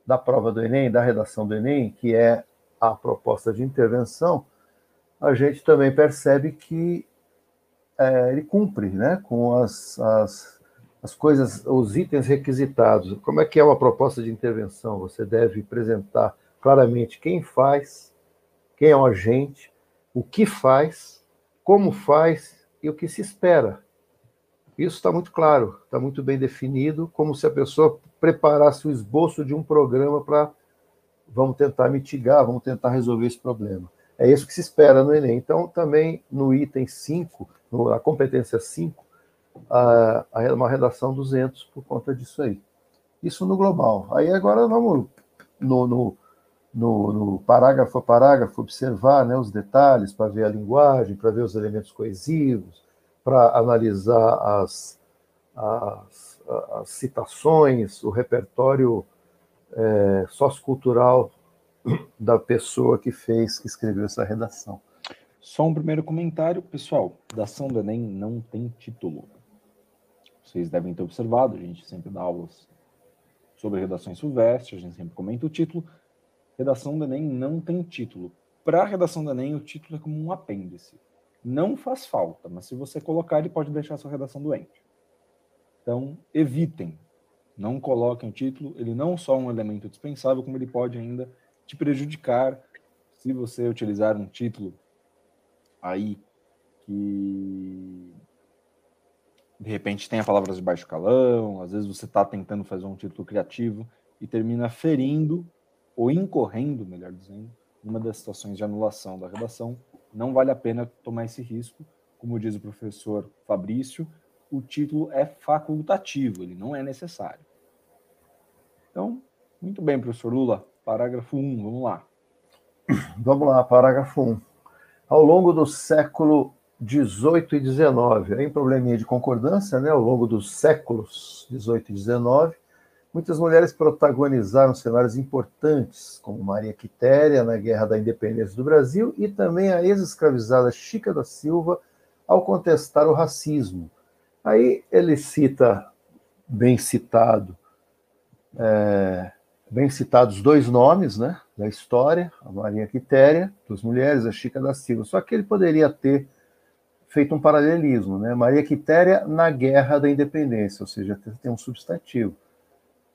da prova do Enem, da redação do Enem, que é a proposta de intervenção, a gente também percebe que é, ele cumpre né, com as, as, as coisas, os itens requisitados. Como é que é uma proposta de intervenção? Você deve apresentar claramente quem faz, quem é o agente, o que faz, como faz e o que se espera. Isso está muito claro, está muito bem definido, como se a pessoa preparasse o esboço de um programa para vamos tentar mitigar, vamos tentar resolver esse problema. É isso que se espera no Enem. Então, também no item 5, na competência 5, a, a, uma redação 200 por conta disso aí. Isso no global. Aí agora vamos no, no, no, no parágrafo a parágrafo observar né, os detalhes para ver a linguagem, para ver os elementos coesivos, para analisar as, as, as, citações, o repertório é, sociocultural da pessoa que fez, que escreveu essa redação. Só um primeiro comentário, pessoal. Redação do Enem não tem título. Vocês devem ter observado, a gente sempre dá aulas sobre redações silvestres, a gente sempre comenta o título. Redação do Enem não tem título. Para a redação do Enem, o título é como um apêndice não faz falta, mas se você colocar, ele pode deixar a sua redação doente. Então, evitem. Não coloquem o título, ele não só é um elemento dispensável, como ele pode ainda te prejudicar se você utilizar um título aí que de repente tenha palavras de baixo calão, às vezes você está tentando fazer um título criativo e termina ferindo ou incorrendo, melhor dizendo, uma das situações de anulação da redação não vale a pena tomar esse risco. Como diz o professor Fabrício, o título é facultativo, ele não é necessário. Então, muito bem, professor Lula. Parágrafo 1, vamos lá. Vamos lá, parágrafo 1. Ao longo do século 18 e 19, aí um probleminha de concordância, né? Ao longo dos séculos 18 e 19, Muitas mulheres protagonizaram cenários importantes, como Maria Quitéria na Guerra da Independência do Brasil e também a ex-escravizada Chica da Silva ao contestar o racismo. Aí ele cita, bem citado, é, bem citados dois nomes né, da história, a Maria Quitéria, duas mulheres, a Chica da Silva. Só que ele poderia ter feito um paralelismo, né? Maria Quitéria na Guerra da Independência, ou seja, tem um substantivo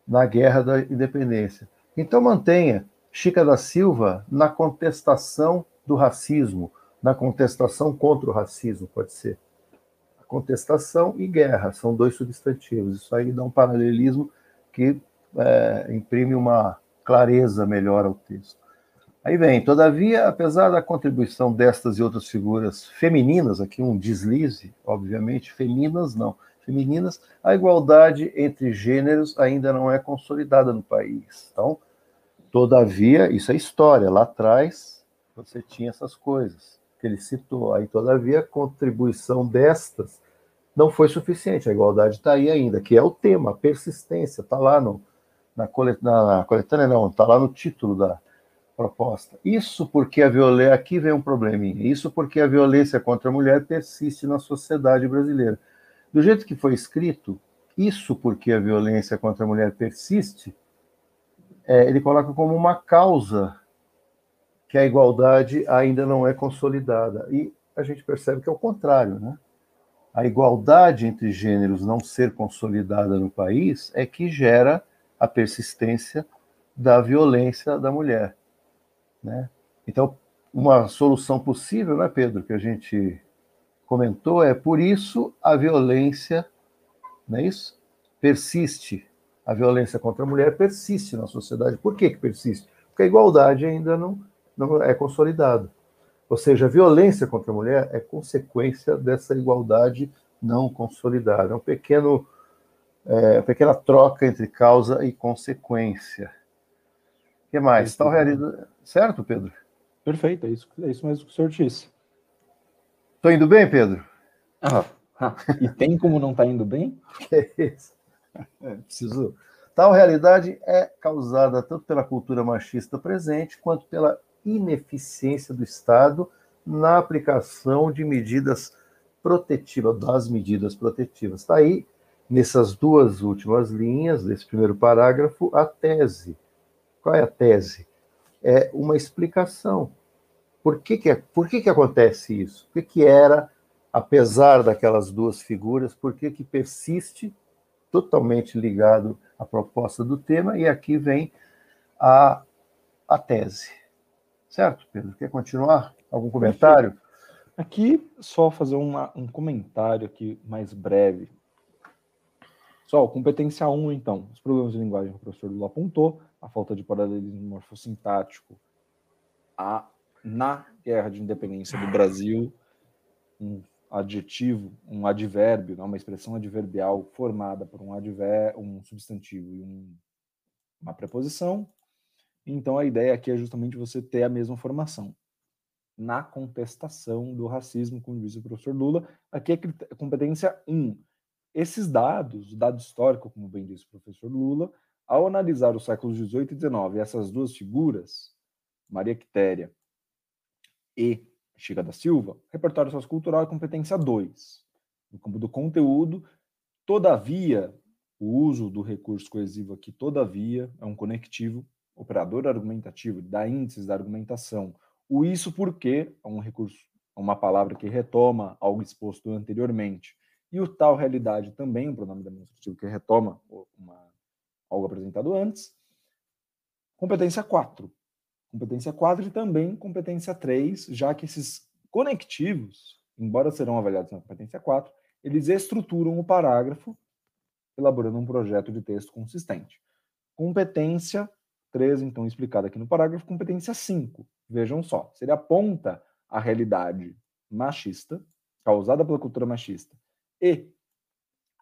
na Guerra da Independência. Então mantenha Chica da Silva na contestação do racismo, na contestação contra o racismo, pode ser. Contestação e guerra são dois substantivos. Isso aí dá um paralelismo que é, imprime uma clareza melhor ao texto. Aí vem, todavia, apesar da contribuição destas e outras figuras femininas, aqui um deslize, obviamente, femininas não, femininas, a igualdade entre gêneros ainda não é consolidada no país. Então, todavia, isso é história. Lá atrás, você tinha essas coisas que ele citou. Aí, todavia, a contribuição destas não foi suficiente. A igualdade está aí ainda, que é o tema, a persistência, está lá no, na, coletânea, na coletânea não, está lá no título da proposta. Isso porque a violência, aqui vem um probleminha, isso porque a violência contra a mulher persiste na sociedade brasileira. Do jeito que foi escrito, isso porque a violência contra a mulher persiste, é, ele coloca como uma causa que a igualdade ainda não é consolidada. E a gente percebe que é o contrário, né? A igualdade entre gêneros não ser consolidada no país é que gera a persistência da violência da mulher. Né? Então, uma solução possível, né, Pedro, que a gente comentou, é por isso a violência, não é isso? Persiste. A violência contra a mulher persiste na sociedade. Por que, que persiste? Porque a igualdade ainda não, não é consolidada. Ou seja, a violência contra a mulher é consequência dessa igualdade não consolidada. É um pequeno é, pequena troca entre causa e consequência. O que mais? Tal realidade. Certo, Pedro? Perfeito, é isso, é isso mesmo que o senhor disse. Estou indo bem, Pedro? Ah, ah, e tem como não estar tá indo bem? Que é isso? É, preciso. Tal realidade é causada tanto pela cultura machista presente quanto pela ineficiência do Estado na aplicação de medidas protetivas, das medidas protetivas. Está aí nessas duas últimas linhas desse primeiro parágrafo a tese. Qual é a tese? É uma explicação. Por que, que, é, por que, que acontece isso? Por que, que era, apesar daquelas duas figuras, por que, que persiste totalmente ligado à proposta do tema? E aqui vem a, a tese. Certo, Pedro? Quer continuar? Algum comentário? Aqui, só fazer uma, um comentário aqui mais breve só, competência 1, então. Os problemas de linguagem que o professor Lula apontou, a falta de paralelismo morfossintático a, na guerra de independência do Brasil, um adjetivo, um advérbio, né, uma expressão adverbial formada por um, adver, um substantivo e um, uma preposição. Então, a ideia aqui é justamente você ter a mesma formação. Na contestação do racismo, como disse o professor Lula, aqui é competência 1 esses dados, o dado histórico, como bem disse o professor Lula, ao analisar os séculos XVIII e XIX, essas duas figuras, Maria Quitéria e Chica da Silva, repertório sociocultural é competência 2. No campo do conteúdo, todavia, o uso do recurso coesivo aqui, todavia, é um conectivo, operador argumentativo, dá índices da argumentação. O isso porque é um recurso, é uma palavra que retoma algo exposto anteriormente. E o tal realidade também, um pronome demonstrativo que retoma uma, algo apresentado antes. Competência 4. Competência 4 e também competência 3, já que esses conectivos, embora serão avaliados na competência 4, eles estruturam o parágrafo, elaborando um projeto de texto consistente. Competência 3, então, explicada aqui no parágrafo. Competência 5, vejam só, seria aponta a realidade machista, causada pela cultura machista, e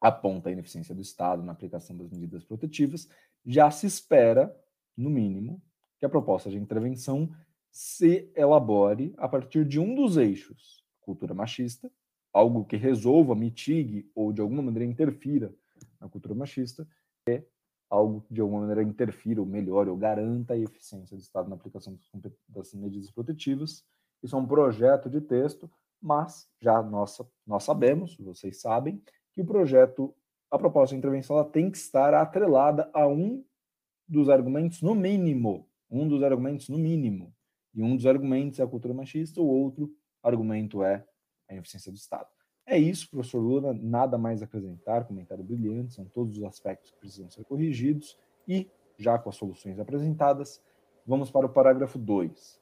aponta a ineficiência do Estado na aplicação das medidas protetivas, já se espera, no mínimo, que a proposta de intervenção se elabore a partir de um dos eixos, cultura machista, algo que resolva, mitigue ou de alguma maneira interfira na cultura machista, e algo que de alguma maneira interfira ou melhore ou garanta a eficiência do Estado na aplicação das medidas protetivas. Isso é um projeto de texto mas já nós, nós sabemos, vocês sabem, que o projeto, a proposta de intervenção, ela tem que estar atrelada a um dos argumentos, no mínimo, um dos argumentos, no mínimo. E um dos argumentos é a cultura machista, o outro argumento é a ineficiência do Estado. É isso, professor Lula, nada mais a acrescentar, comentário brilhante, são todos os aspectos que precisam ser corrigidos, e, já com as soluções apresentadas, vamos para o parágrafo 2.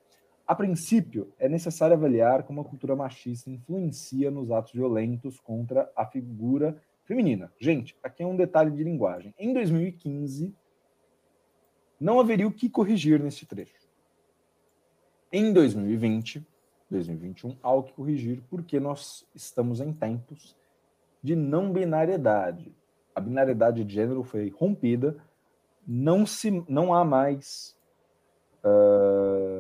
A princípio, é necessário avaliar como a cultura machista influencia nos atos violentos contra a figura feminina. Gente, aqui é um detalhe de linguagem. Em 2015, não haveria o que corrigir neste trecho. Em 2020, 2021, há o que corrigir porque nós estamos em tempos de não binariedade. A binariedade de gênero foi rompida, não, se, não há mais. Uh,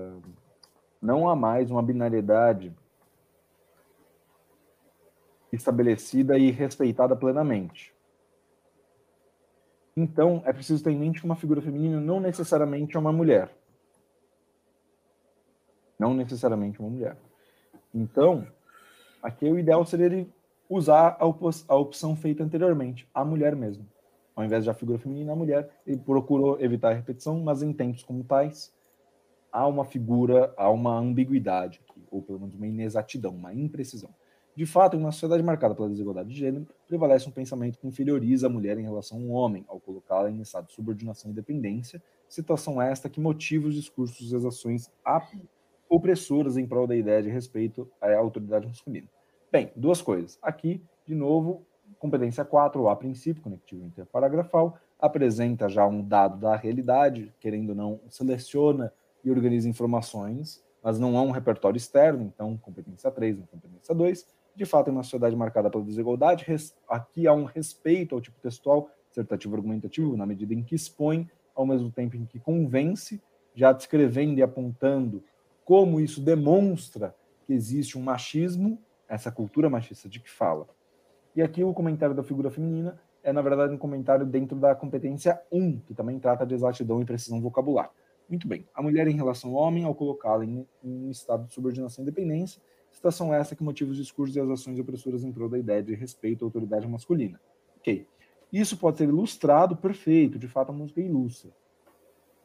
não há mais uma binariedade estabelecida e respeitada plenamente. Então, é preciso ter em mente que uma figura feminina não necessariamente é uma mulher. Não necessariamente uma mulher. Então, aqui o ideal seria ele usar a, op a opção feita anteriormente, a mulher mesmo. Ao invés de a figura feminina, a mulher. Ele procurou evitar a repetição, mas em tempos como tais, há uma figura, há uma ambiguidade aqui, ou pelo menos uma inexatidão, uma imprecisão. De fato, em uma sociedade marcada pela desigualdade de gênero, prevalece um pensamento que inferioriza a mulher em relação ao homem, ao colocá-la em estado de subordinação e dependência, situação esta que motiva os discursos e as ações opressoras em prol da ideia de respeito à autoridade masculina. Bem, duas coisas. Aqui, de novo, competência 4, a princípio, conectivo interparagrafal, apresenta já um dado da realidade, querendo ou não, seleciona e organiza informações, mas não há um repertório externo, então competência 3, competência 2. De fato, em uma sociedade marcada pela desigualdade, aqui há um respeito ao tipo textual, dissertativo argumentativo, na medida em que expõe, ao mesmo tempo em que convence, já descrevendo e apontando como isso demonstra que existe um machismo, essa cultura machista de que fala. E aqui o comentário da figura feminina é, na verdade, um comentário dentro da competência 1, que também trata de exatidão e precisão vocabular. Muito bem. A mulher em relação ao homem, ao colocá-la em, um estado de subordinação e dependência, situação essa que motiva os discursos e as ações opressoras em prol da ideia de respeito à autoridade masculina. Ok. Isso pode ser ilustrado, perfeito, de fato a música ilustra.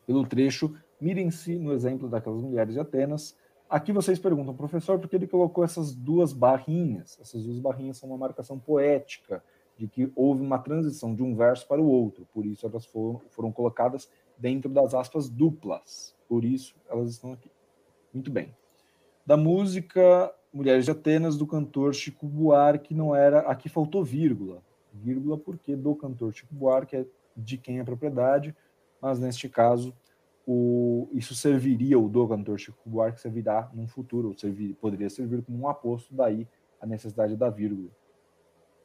Pelo trecho, mirem-se no exemplo daquelas mulheres de Atenas. Aqui vocês perguntam, professor, por que ele colocou essas duas barrinhas? Essas duas barrinhas são uma marcação poética de que houve uma transição de um verso para o outro, por isso elas foram, foram colocadas dentro das aspas duplas. Por isso, elas estão aqui. Muito bem. Da música Mulheres de Atenas, do cantor Chico Buarque, não era. Aqui faltou vírgula. Vírgula porque do cantor Chico Buarque é de quem é propriedade, mas neste caso, o, isso serviria, o do cantor Chico Buarque servirá num futuro, servir, poderia servir como um aposto, daí a necessidade da vírgula.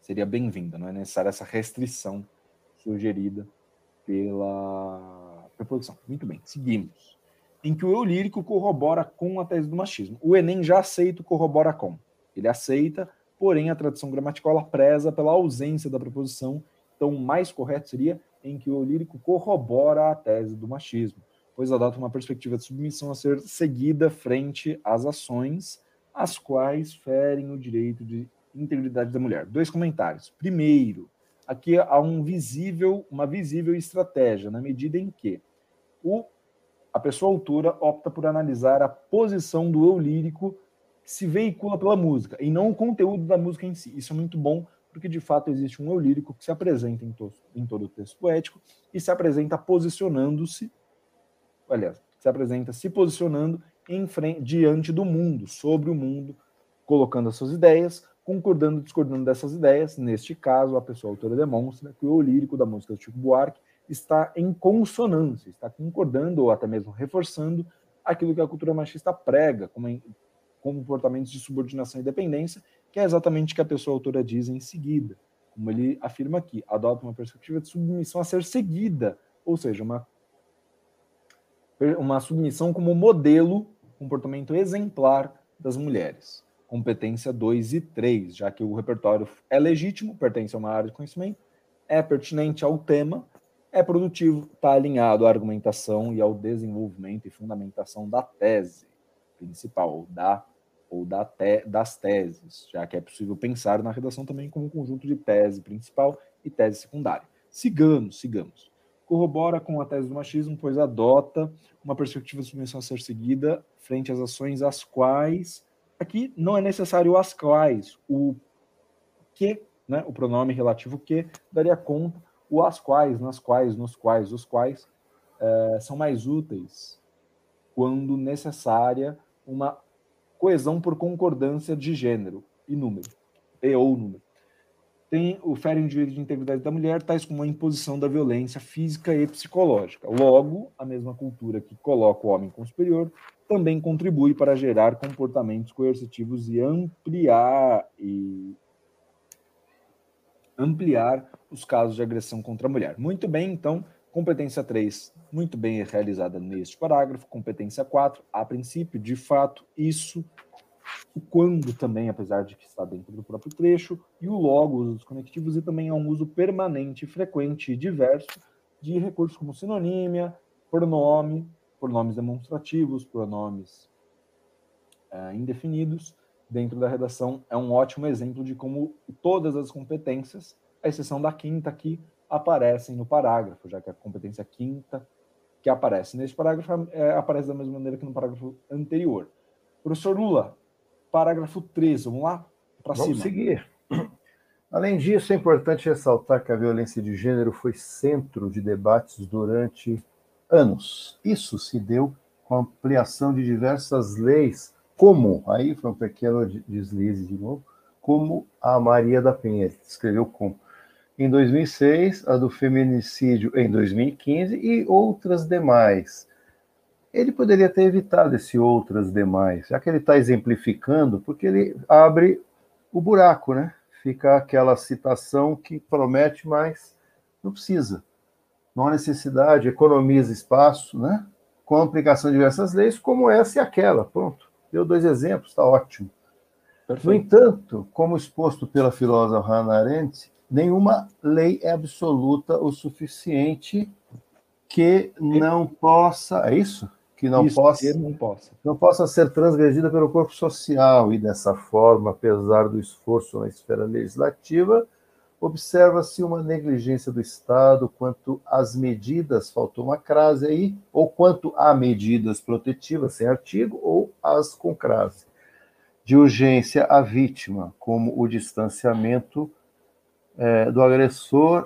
Seria bem-vinda, não é necessária essa restrição sugerida pela Muito bem, seguimos. Em que o eu lírico corrobora com a tese do machismo. O Enem já aceita o corrobora com. Ele aceita, porém a tradução gramatical preza pela ausência da preposição. Então, o mais correto seria em que o lírico corrobora a tese do machismo, pois adota uma perspectiva de submissão a ser seguida frente às ações as quais ferem o direito de integridade da mulher. Dois comentários. Primeiro, aqui há um visível, uma visível estratégia, na medida em que o, a pessoa autora opta por analisar a posição do eu lírico que se veicula pela música, e não o conteúdo da música em si. Isso é muito bom, porque de fato existe um eu lírico que se apresenta em, to em todo o texto poético e se apresenta posicionando-se, aliás, se apresenta se posicionando em frente, diante do mundo, sobre o mundo, colocando as suas ideias, concordando discordando dessas ideias. Neste caso, a pessoa autora demonstra que o eu lírico da música do Chico Buarque está em consonância, está concordando ou até mesmo reforçando aquilo que a cultura machista prega como comportamentos de subordinação e dependência, que é exatamente o que a pessoa autora diz em seguida. Como ele afirma aqui, adota uma perspectiva de submissão a ser seguida, ou seja, uma, uma submissão como modelo, comportamento exemplar das mulheres. Competência 2 e 3, já que o repertório é legítimo, pertence a uma área de conhecimento, é pertinente ao tema é produtivo, está alinhado à argumentação e ao desenvolvimento e fundamentação da tese principal, ou, da, ou da te, das teses, já que é possível pensar na redação também como um conjunto de tese principal e tese secundária. Sigamos, sigamos. Corrobora com a tese do machismo, pois adota uma perspectiva de submissão a ser seguida frente às ações às quais, aqui não é necessário as quais, o que, né, o pronome relativo que, daria conta o as quais, nas quais, nos quais, os quais é, são mais úteis quando necessária uma coesão por concordância de gênero e número, e ou número. Tem o fere o direito de integridade da mulher, tais como a imposição da violência física e psicológica. Logo, a mesma cultura que coloca o homem como superior também contribui para gerar comportamentos coercitivos e ampliar e ampliar os casos de agressão contra a mulher. Muito bem, então, competência 3, muito bem realizada neste parágrafo. Competência 4, a princípio, de fato, isso, o quando também, apesar de que está dentro do próprio trecho, e o logo, os conectivos, e também é um uso permanente, frequente e diverso, de recursos como sinonímia, pronome, pronomes demonstrativos, pronomes uh, indefinidos, dentro da redação é um ótimo exemplo de como todas as competências, à exceção da quinta aqui, aparecem no parágrafo, já que a competência quinta que aparece nesse parágrafo é, aparece da mesma maneira que no parágrafo anterior. Professor Lula, parágrafo 3, vamos lá? Para cima. Vamos seguir. Além disso, é importante ressaltar que a violência de gênero foi centro de debates durante anos. Isso se deu com a ampliação de diversas leis, como, aí foi um pequeno deslize de novo, como a Maria da Penha, escreveu como em 2006, a do feminicídio em 2015 e outras demais. Ele poderia ter evitado esse outras demais, já que ele está exemplificando, porque ele abre o buraco, né? Fica aquela citação que promete, mas não precisa. Não há necessidade, economiza espaço, né? Com a aplicação de diversas leis, como essa e aquela. Pronto. Deu dois exemplos, está ótimo. Perfeito. No entanto, como exposto pela filósofa Hannah Arendt, nenhuma lei é absoluta o suficiente que não possa, é isso? Que não isso, possa, não possa, não possa ser transgredida pelo corpo social e dessa forma, apesar do esforço na esfera legislativa, observa-se uma negligência do Estado quanto às medidas, faltou uma crase aí, ou quanto a medidas protetivas sem artigo, ou as com crase, de urgência à vítima, como o distanciamento é, do agressor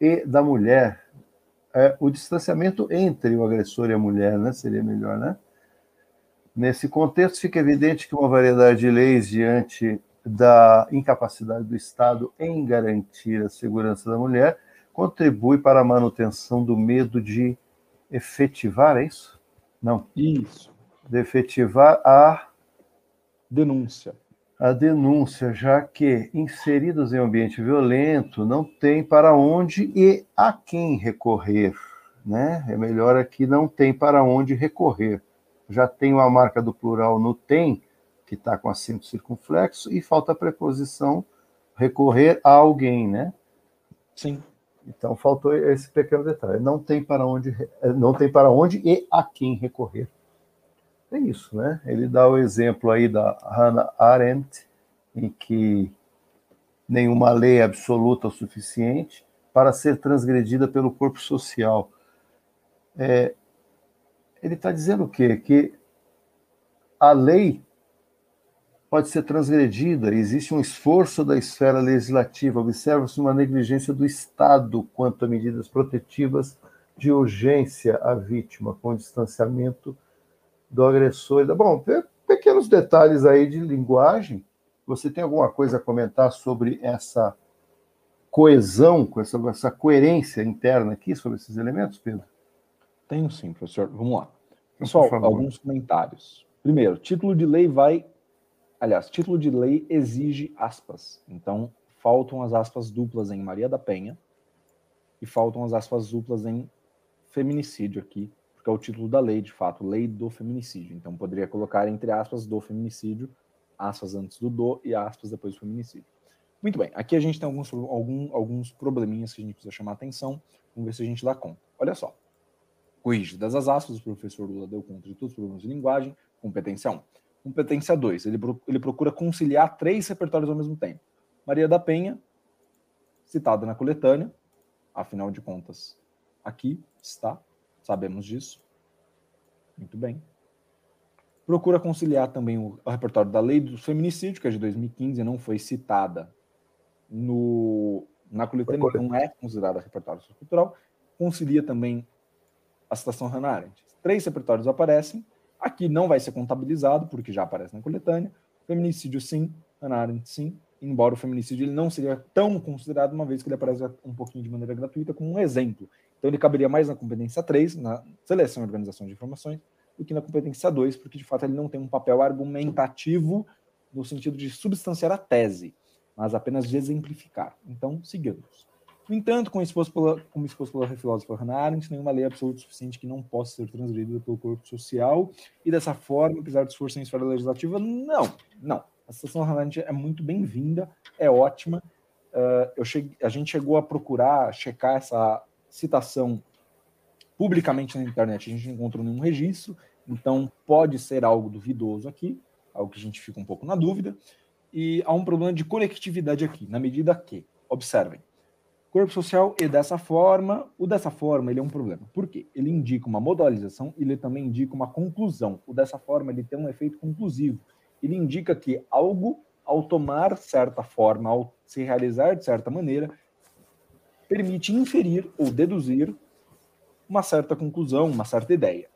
e da mulher. É, o distanciamento entre o agressor e a mulher, né? Seria melhor, né? Nesse contexto, fica evidente que uma variedade de leis diante da incapacidade do Estado em garantir a segurança da mulher contribui para a manutenção do medo de efetivar, é isso? Não. Isso. De efetivar a denúncia a denúncia, já que inseridos em ambiente violento não tem para onde e a quem recorrer, né? É melhor aqui não tem para onde recorrer. Já tem a marca do plural no tem, que está com acento circunflexo, e falta a preposição recorrer a alguém, né? Sim. Então faltou esse pequeno detalhe. Não tem para onde, não tem para onde e a quem recorrer. É isso, né? Ele dá o exemplo aí da Hannah Arendt, em que nenhuma lei é absoluta o suficiente para ser transgredida pelo corpo social. É, ele está dizendo o quê? Que a lei pode ser transgredida, existe um esforço da esfera legislativa, observa-se uma negligência do Estado quanto a medidas protetivas de urgência à vítima, com distanciamento do agressor. Bom, pequenos detalhes aí de linguagem. Você tem alguma coisa a comentar sobre essa coesão, com essa, essa coerência interna aqui sobre esses elementos, Pedro? Tenho sim, professor. Vamos lá. Pessoal, alguns comentários. Primeiro, título de lei vai. Aliás, título de lei exige aspas. Então, faltam as aspas duplas em Maria da Penha e faltam as aspas duplas em feminicídio aqui porque é o título da lei, de fato, lei do feminicídio. Então poderia colocar entre aspas do feminicídio, aspas antes do do e aspas depois do feminicídio. Muito bem, aqui a gente tem alguns, algum, alguns probleminhas que a gente precisa chamar atenção. Vamos ver se a gente dá conta. Olha só. Corrigidas as aspas, o professor Lula deu conta de todos os problemas de linguagem. Competência 1. Competência 2. Ele, ele procura conciliar três repertórios ao mesmo tempo. Maria da Penha, citada na coletânea, afinal de contas, aqui está Sabemos disso. Muito bem. Procura conciliar também o, o repertório da lei do feminicídio, que é de 2015, não foi citada no, na coletânea, não é considerada repertório sociocultural. Concilia também a citação Hannah Arendt. Três repertórios aparecem. Aqui não vai ser contabilizado, porque já aparece na coletânea. Feminicídio, sim. Hannah Arendt, sim. Embora o feminicídio ele não seria tão considerado, uma vez que ele aparece um pouquinho de maneira gratuita, como um exemplo. Então ele caberia mais na competência 3, na seleção e organização de informações, do que na competência 2, porque de fato ele não tem um papel argumentativo no sentido de substanciar a tese, mas apenas de exemplificar. Então, seguimos. No entanto, como exposto pela, como exposto pela filósofa Hannah Arendt, nenhuma lei é absoluta suficiente que não possa ser transgredida pelo corpo social, e dessa forma, apesar do esforço em esfera legislativa, não, não. A situação Hannah Arendt é muito bem-vinda, é ótima. Uh, eu cheguei, a gente chegou a procurar checar essa citação publicamente na internet, a gente não encontrou nenhum registro, então pode ser algo duvidoso aqui, algo que a gente fica um pouco na dúvida. E há um problema de conectividade aqui, na medida que, observem, corpo social e dessa forma, o dessa forma ele é um problema. Por quê? Ele indica uma modalização e ele também indica uma conclusão. O dessa forma ele tem um efeito conclusivo. Ele indica que algo, ao tomar certa forma, ao se realizar de certa maneira, permite inferir ou deduzir uma certa conclusão, uma certa ideia.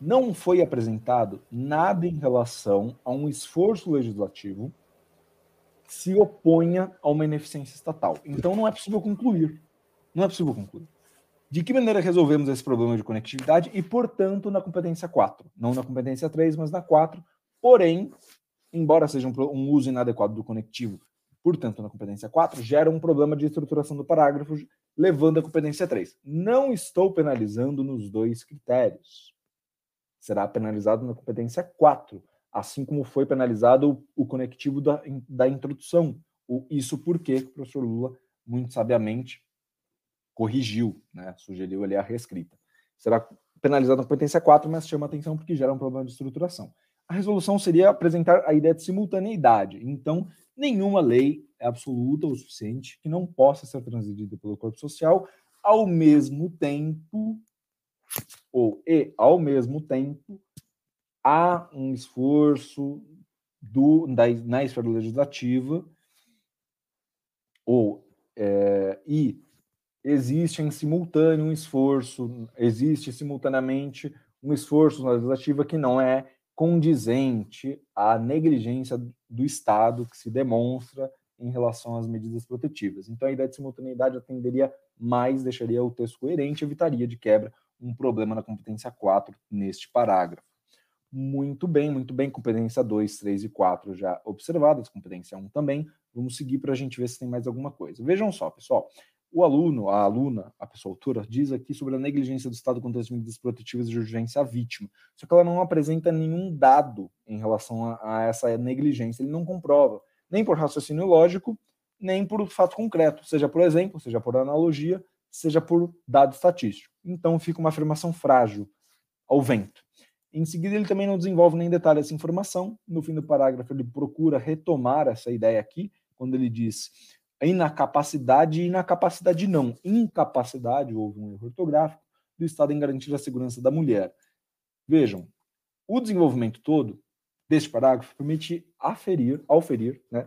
Não foi apresentado nada em relação a um esforço legislativo se oponha a uma ineficiência estatal. Então não é possível concluir. Não é possível concluir. De que maneira resolvemos esse problema de conectividade e, portanto, na competência 4? Não na competência 3, mas na 4. Porém, embora seja um, um uso inadequado do conectivo, portanto, na competência 4, gera um problema de estruturação do parágrafo, levando à competência 3. Não estou penalizando nos dois critérios. Será penalizado na competência 4 assim como foi penalizado o, conectivo da, da introdução. O, isso porque o professor Lula, muito sabiamente, corrigiu, né, sugeriu ali a reescrita. Será penalizado na competência 4, mas chama atenção porque gera um problema de estruturação. A resolução seria apresentar a ideia de simultaneidade. Então, nenhuma lei é absoluta o suficiente que não possa ser transigida pelo corpo social ao mesmo tempo ou e ao mesmo tempo há um esforço do, da, na esfera legislativa ou é, e existe em simultâneo um esforço, existe simultaneamente um esforço na legislativa que não é condizente à negligência do Estado que se demonstra em relação às medidas protetivas. Então, a ideia de simultaneidade atenderia mais, deixaria o texto coerente, evitaria de quebra um problema na competência 4 neste parágrafo muito bem, muito bem. Competência 2, 3 e 4 já observadas, competência 1 também. Vamos seguir para a gente ver se tem mais alguma coisa. Vejam só, pessoal. O aluno, a aluna, a pessoa autora, diz aqui sobre a negligência do Estado contra as medidas protetivas de urgência à vítima. Só que ela não apresenta nenhum dado em relação a, a essa negligência. Ele não comprova, nem por raciocínio lógico, nem por fato concreto, seja por exemplo, seja por analogia, seja por dado estatístico. Então fica uma afirmação frágil ao vento. Em seguida, ele também não desenvolve nem detalhe essa informação. No fim do parágrafo, ele procura retomar essa ideia aqui, quando ele diz inacapacidade e inacapacidade não. Incapacidade, houve um erro ortográfico, do Estado em garantir a segurança da mulher. Vejam, o desenvolvimento todo deste parágrafo permite aferir, auferir, né,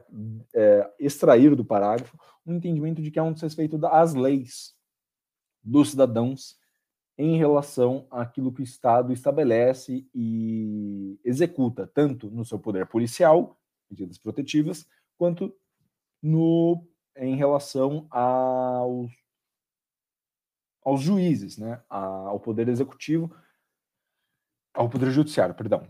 é, extrair do parágrafo um entendimento de que há um desrespeito às leis dos cidadãos em relação àquilo que o Estado estabelece e executa, tanto no seu poder policial, medidas protetivas, quanto no, em relação aos, aos juízes, né, ao poder executivo, ao poder judiciário, perdão.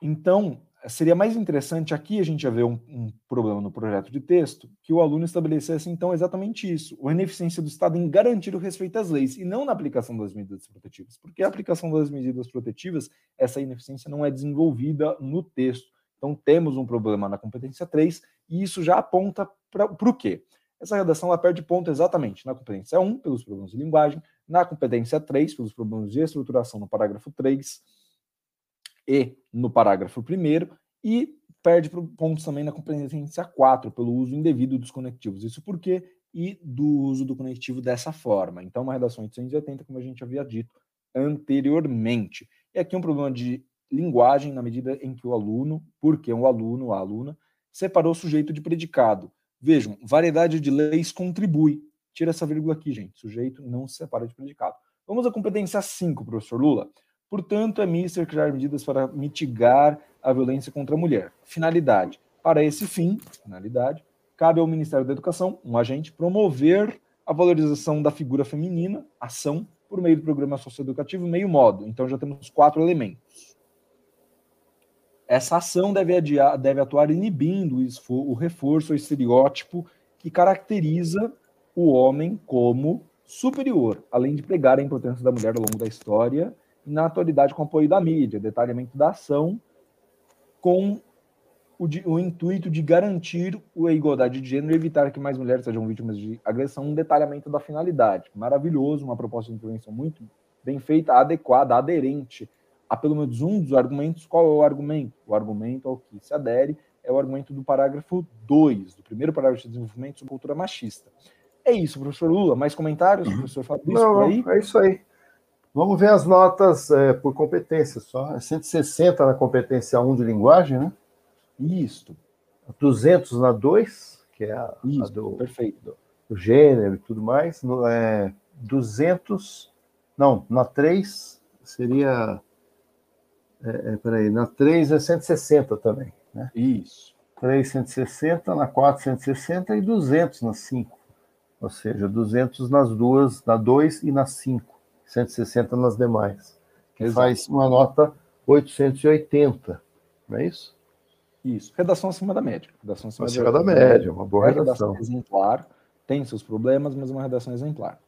Então, seria mais interessante aqui a gente já ver um, um, problema no projeto de texto que o aluno estabelecesse então exatamente isso, a ineficiência do Estado em garantir o respeito às leis e não na aplicação das medidas protetivas, porque a aplicação das medidas protetivas, essa ineficiência não é desenvolvida no texto. Então temos um problema na competência 3 e isso já aponta para o quê? Essa redação ela perde ponto exatamente na competência 1, pelos problemas de linguagem, na competência 3, pelos problemas de estruturação no parágrafo 3, e no parágrafo 1 e perde pontos também na competência 4, pelo uso indevido dos conectivos. Isso por quê? E do uso do conectivo dessa forma. Então, uma redação 880, como a gente havia dito anteriormente. E aqui um problema de linguagem, na medida em que o aluno, porque o aluno, a aluna, separou o sujeito de predicado. Vejam, variedade de leis contribui. Tira essa vírgula aqui, gente. Sujeito não se separa de predicado. Vamos à competência 5, professor Lula. Portanto, é mister criar medidas para mitigar a violência contra a mulher. Finalidade. Para esse fim, finalidade, cabe ao Ministério da Educação, um agente, promover a valorização da figura feminina, ação, por meio do programa socioeducativo meio modo. Então já temos quatro elementos. Essa ação deve, adiar, deve atuar inibindo o reforço, o estereótipo que caracteriza o homem como superior, além de pregar a importância da mulher ao longo da história na atualidade com apoio da mídia, detalhamento da ação com o, de, o, intuito de garantir a igualdade de gênero e evitar que mais mulheres sejam vítimas de agressão, um detalhamento da finalidade. Maravilhoso, uma proposta de intervenção muito bem feita, adequada, aderente a pelo menos um dos argumentos. Qual é o argumento? O argumento ao que se adere é o argumento do parágrafo 2, do primeiro parágrafo de desenvolvimento sobre cultura machista. É isso, professor Lula. Mais comentários, uhum. professor Fabrício? Não, aí? é isso aí. Vamos ver as notas é, por competência só. É 160 na competência 1 de linguagem, né? Isso. 200 na 2, que é a, Isso, a do, perfeito. Do, do, gênero e tudo mais. No, é, 200, não, na 3 seria. É, é, peraí, na 3 é 160 também, né? Isso. 3, 160, na 4, 160 e 200 na 5. Ou seja, 200 nas duas, na 2 e na 5. 160 nas demais. Que Exato. faz uma nota 880, não é isso? Isso. Redação acima da média. Redação acima, acima da, da média, uma boa é redação. redação exemplar, tem seus problemas, mas uma redação exemplar.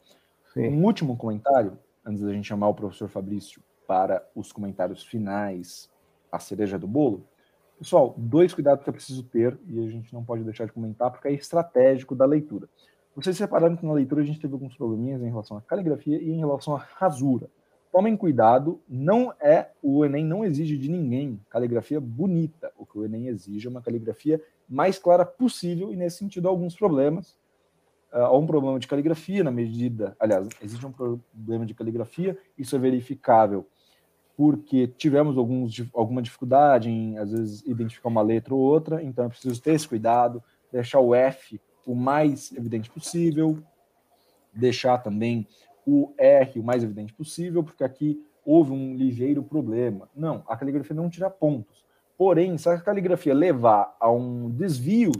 Sim. Um último comentário, antes da gente chamar o professor Fabrício para os comentários finais, a cereja do bolo. Pessoal, dois cuidados que é preciso ter, e a gente não pode deixar de comentar, porque é estratégico da leitura. Vocês separaram que na leitura a gente teve alguns probleminhas em relação à caligrafia e em relação à rasura. Tomem cuidado, não é o Enem não exige de ninguém caligrafia bonita. O que o Enem exige é uma caligrafia mais clara possível e nesse sentido há alguns problemas. Uh, há um problema de caligrafia na medida, aliás, existe um problema de caligrafia, isso é verificável porque tivemos alguns, alguma dificuldade em, às vezes, identificar uma letra ou outra, então é preciso ter esse cuidado, deixar o F o mais evidente possível, deixar também o R o mais evidente possível, porque aqui houve um ligeiro problema. Não, a caligrafia não tira pontos. Porém, se a caligrafia levar a um desvio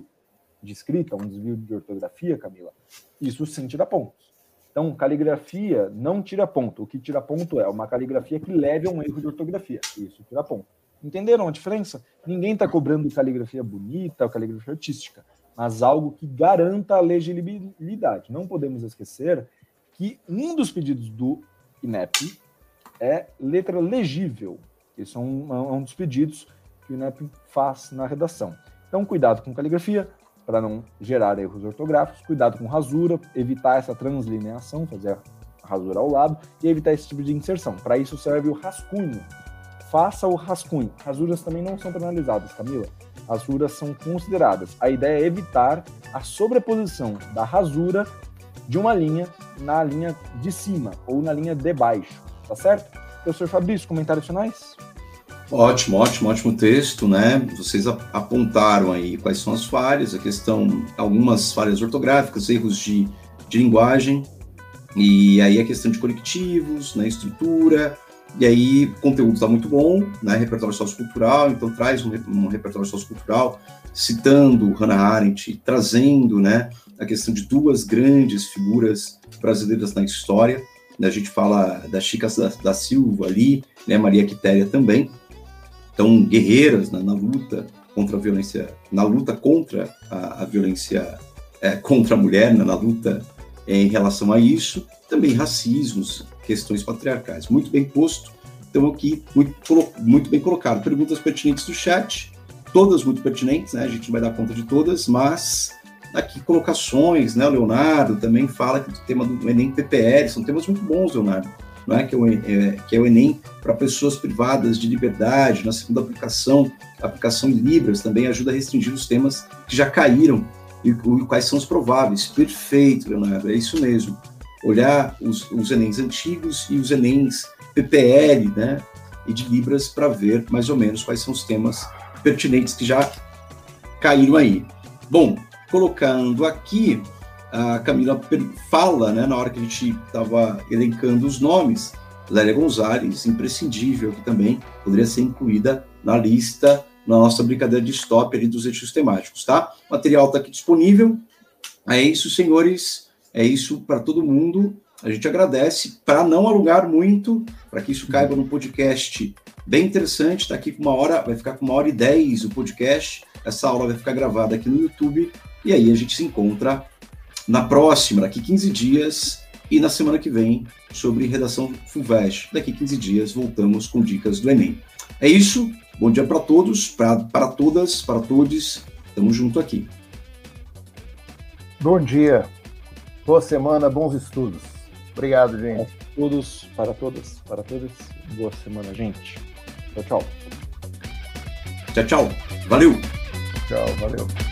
de escrita, um desvio de ortografia, Camila, isso sim tira pontos. Então, caligrafia não tira ponto. O que tira ponto é uma caligrafia que leve a um erro de ortografia. Isso tira ponto. Entenderam a diferença? Ninguém está cobrando caligrafia bonita ou caligrafia artística mas algo que garanta a legibilidade. Não podemos esquecer que um dos pedidos do INEP é letra legível. Esse é um, é um dos pedidos que o INEP faz na redação. Então, cuidado com caligrafia, para não gerar erros ortográficos, cuidado com rasura, evitar essa translineação, fazer a rasura ao lado e evitar esse tipo de inserção. Para isso serve o rascunho. Faça o rascunho. Rasuras também não são penalizadas, Camila rasuras são consideradas. A ideia é evitar a sobreposição da rasura de uma linha na linha de cima ou na linha de baixo, tá certo? Professor Fabrício, comentários finais? Ótimo, ótimo, ótimo texto, né? Vocês apontaram aí quais são as falhas, a questão, algumas falhas ortográficas, erros de, de linguagem, e aí a questão de colectivos, né, estrutura, e aí, o conteúdo está muito bom, né? Repertório sociocultural, então traz um, um repertório sociocultural, citando Hannah Arendt, trazendo, né, a questão de duas grandes figuras brasileiras na história. Né? A gente fala da Chica da, da Silva ali, né? Maria Quitéria também. Então, guerreiras né, na luta contra a violência, na luta contra a, a violência é, contra a mulher, né? na luta é, em relação a isso. Também racismos, questões patriarcais. Muito bem posto. Então, aqui, muito, muito bem colocado. Perguntas pertinentes do chat, todas muito pertinentes, né? A gente não vai dar conta de todas, mas aqui colocações, né? O Leonardo também fala que o tema do Enem PPL são temas muito bons, Leonardo. Não é que, é o, é, que é o Enem para pessoas privadas de liberdade, na segunda aplicação, aplicação em Libras também ajuda a restringir os temas que já caíram e, e quais são os prováveis. Perfeito, Leonardo, é isso mesmo olhar os, os Enems antigos e os Enems PPL, né, e de Libras para ver mais ou menos quais são os temas pertinentes que já caíram aí. Bom, colocando aqui, a Camila fala, né, na hora que a gente estava elencando os nomes, Lélia Gonzalez, imprescindível, que também poderia ser incluída na lista, na nossa brincadeira de stop ali dos eixos temáticos, tá? O material está aqui disponível. É isso, senhores. É isso para todo mundo. A gente agradece para não alugar muito, para que isso caiba no podcast bem interessante. Está aqui com uma hora, vai ficar com uma hora e dez o podcast. Essa aula vai ficar gravada aqui no YouTube. E aí a gente se encontra na próxima, daqui 15 dias, e na semana que vem, sobre redação FUVEST. Daqui 15 dias voltamos com dicas do Enem. É isso. Bom dia para todos, para todas, para todos. Tamo junto aqui. Bom dia. Boa semana, bons estudos. Obrigado, gente. Para todos, para todas, para todos. Boa semana, gente. Tchau, tchau. Tchau, tchau. Valeu. Tchau, valeu.